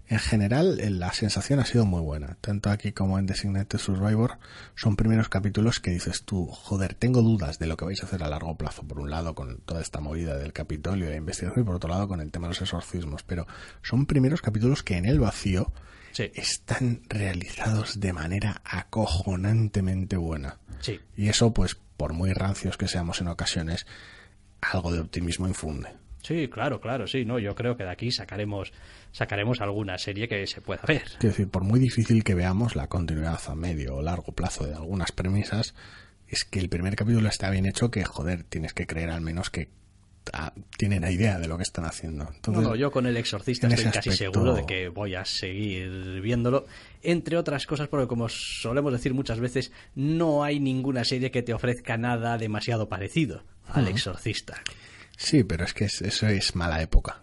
en general, el- la sensación ha sido muy buena. Tanto aquí como en Designated Survivor son primeros capítulos que dices tú, joder, tengo dudas de lo que vais a hacer a largo plazo. Por un lado, con toda esta movida del Capitolio y la investigación, y por otro lado, con el tema de los exorcismos. Pero son primeros capítulos que en el vacío Sí, están realizados de manera acojonantemente buena. sí. Y eso, pues, por muy rancios que seamos en ocasiones, algo de optimismo infunde. Sí, claro, claro, sí, no, yo creo que de aquí sacaremos sacaremos alguna serie que se pueda ver. Quiero decir, por muy difícil que veamos la continuidad a medio o largo plazo de algunas premisas, es que el primer capítulo está bien hecho que, joder, tienes que creer al menos que tienen la idea de lo que están haciendo. No, Entonces, no, yo con el exorcista estoy casi aspecto- seguro de que voy a seguir viéndolo, entre otras cosas porque como solemos decir muchas veces, no hay ninguna serie que te ofrezca nada demasiado parecido al exorcista. Sí, pero es que es- eso es mala época.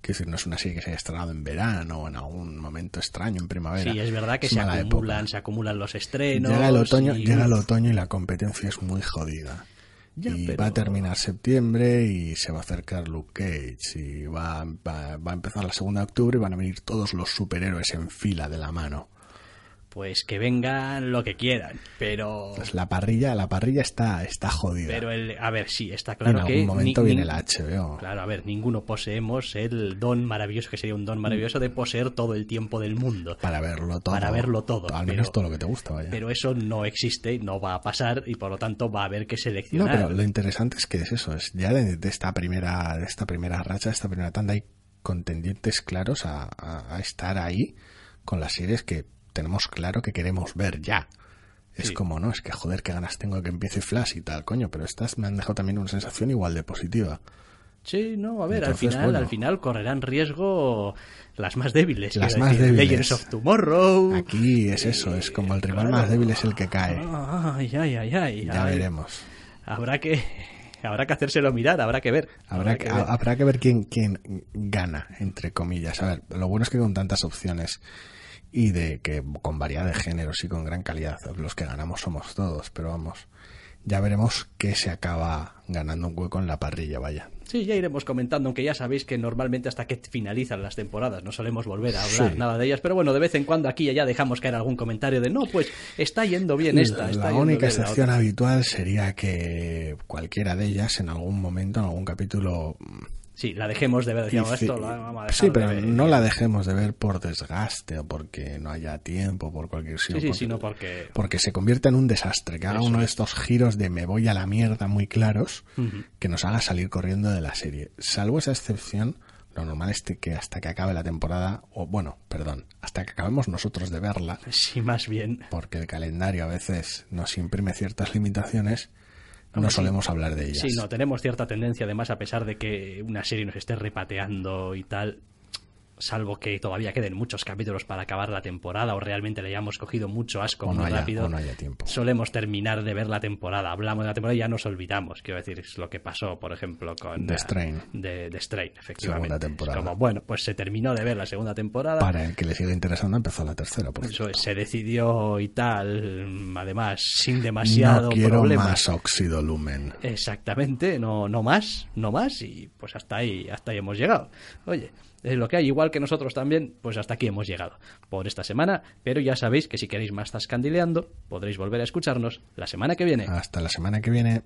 Quiero decir, no es una serie que se haya estrenado en verano o en algún momento extraño en primavera. Sí, es verdad que se acumulan, época. se acumulan los estrenos. Llega el otoño, y- llega el otoño y la competencia es muy jodida. Ya, y pero- va a terminar septiembre y se va a acercar Luke Cage y va, va, va a empezar la segunda de octubre y van a venir todos los superhéroes en fila de la mano. Pues que vengan lo que quieran, pero Pues la parrilla, la parrilla está, está jodida. pero el a ver, sí, está en claro algún que momento ni- viene la HBO. Claro, a ver, ninguno poseemos el don maravilloso que sería un don maravilloso de poseer todo el tiempo del mundo. Para verlo todo. Para verlo todo, Al menos pero- todo lo que te gusta, vaya. Pero eso no existe, no va a pasar y por lo tanto va a haber que No, seleccionar. pero lo interesante es que es eso, es ya de, de esta primera, de esta primera racha, de esta primera tanda, hay contendientes claros a, a- a estar ahí con las series que tenemos claro que queremos ver ya. Es Sí. como, no, es que joder, qué ganas tengo de que empiece Flash y tal, coño, pero estas me han dejado también una sensación igual de positiva. Sí, no, a ver, Entonces, al final, bueno. al final correrán riesgo las más débiles. Las más decir, débiles. Legends of Tomorrow. Aquí es eso, es como el rival claro. más débil es el que cae. Ay, ay, ay, ay. Ya ay. veremos. Habrá que (laughs) habrá que hacérselo mirar, habrá que ver. Habrá que, ver. habrá que ver quién, quién gana, entre comillas. A ver, lo bueno es que con tantas opciones y de que con variedad de géneros y con gran calidad, los que ganamos somos todos, pero vamos, ya veremos qué se acaba ganando un hueco en la parrilla, vaya. Sí, ya iremos comentando, aunque ya sabéis que normalmente hasta que finalizan las temporadas no solemos volver a hablar Sí. nada de ellas, pero bueno, de vez en cuando aquí y allá dejamos caer algún comentario de no, pues está yendo bien esta, está la yendo única excepción otra". habitual sería que cualquiera de ellas en algún momento, en algún capítulo, Sí, la dejemos de ver, decíamos esto, vamos a dejar sí, de pero ver. no la dejemos de ver por desgaste o porque no haya tiempo, por cualquier Sí, sino sí, porque- sino porque... porque se convierta en un desastre, que haga Eso uno de es. estos giros de me voy a la mierda muy claros, que nos haga salir corriendo de la serie. Salvo esa excepción, Lo normal es que hasta que acabe la temporada, o bueno, perdón, hasta que acabemos nosotros de verla, Sí, más bien. porque el calendario a veces nos imprime ciertas limitaciones, no solemos hablar de ellas. Sí, no, tenemos cierta tendencia, además, a pesar de que una serie nos esté repateando y tal, salvo que todavía queden muchos capítulos para acabar la temporada o realmente le hayamos cogido mucho asco O no muy haya- rápido, o no haya tiempo. solemos terminar de ver la temporada. Hablamos de la temporada y ya nos olvidamos. Quiero decir, es lo que pasó, por ejemplo, con The Strain. De, Strain, efectivamente. Segunda temporada. Es como, bueno, pues se terminó de ver la segunda temporada. Para el que le siga interesando, empezó la tercera. Por Eso se decidió y tal, mm, además, sin demasiado no quiero problema. más óxido lumen. Exactamente, no, no más, no más, y pues hasta ahí, hasta ahí hemos llegado. Oye, es lo que hay, igual que nosotros también, pues hasta aquí hemos llegado por esta semana, pero ya sabéis que si queréis más Zascandileando, podréis volver a escucharnos la semana que viene. Hasta la semana que viene.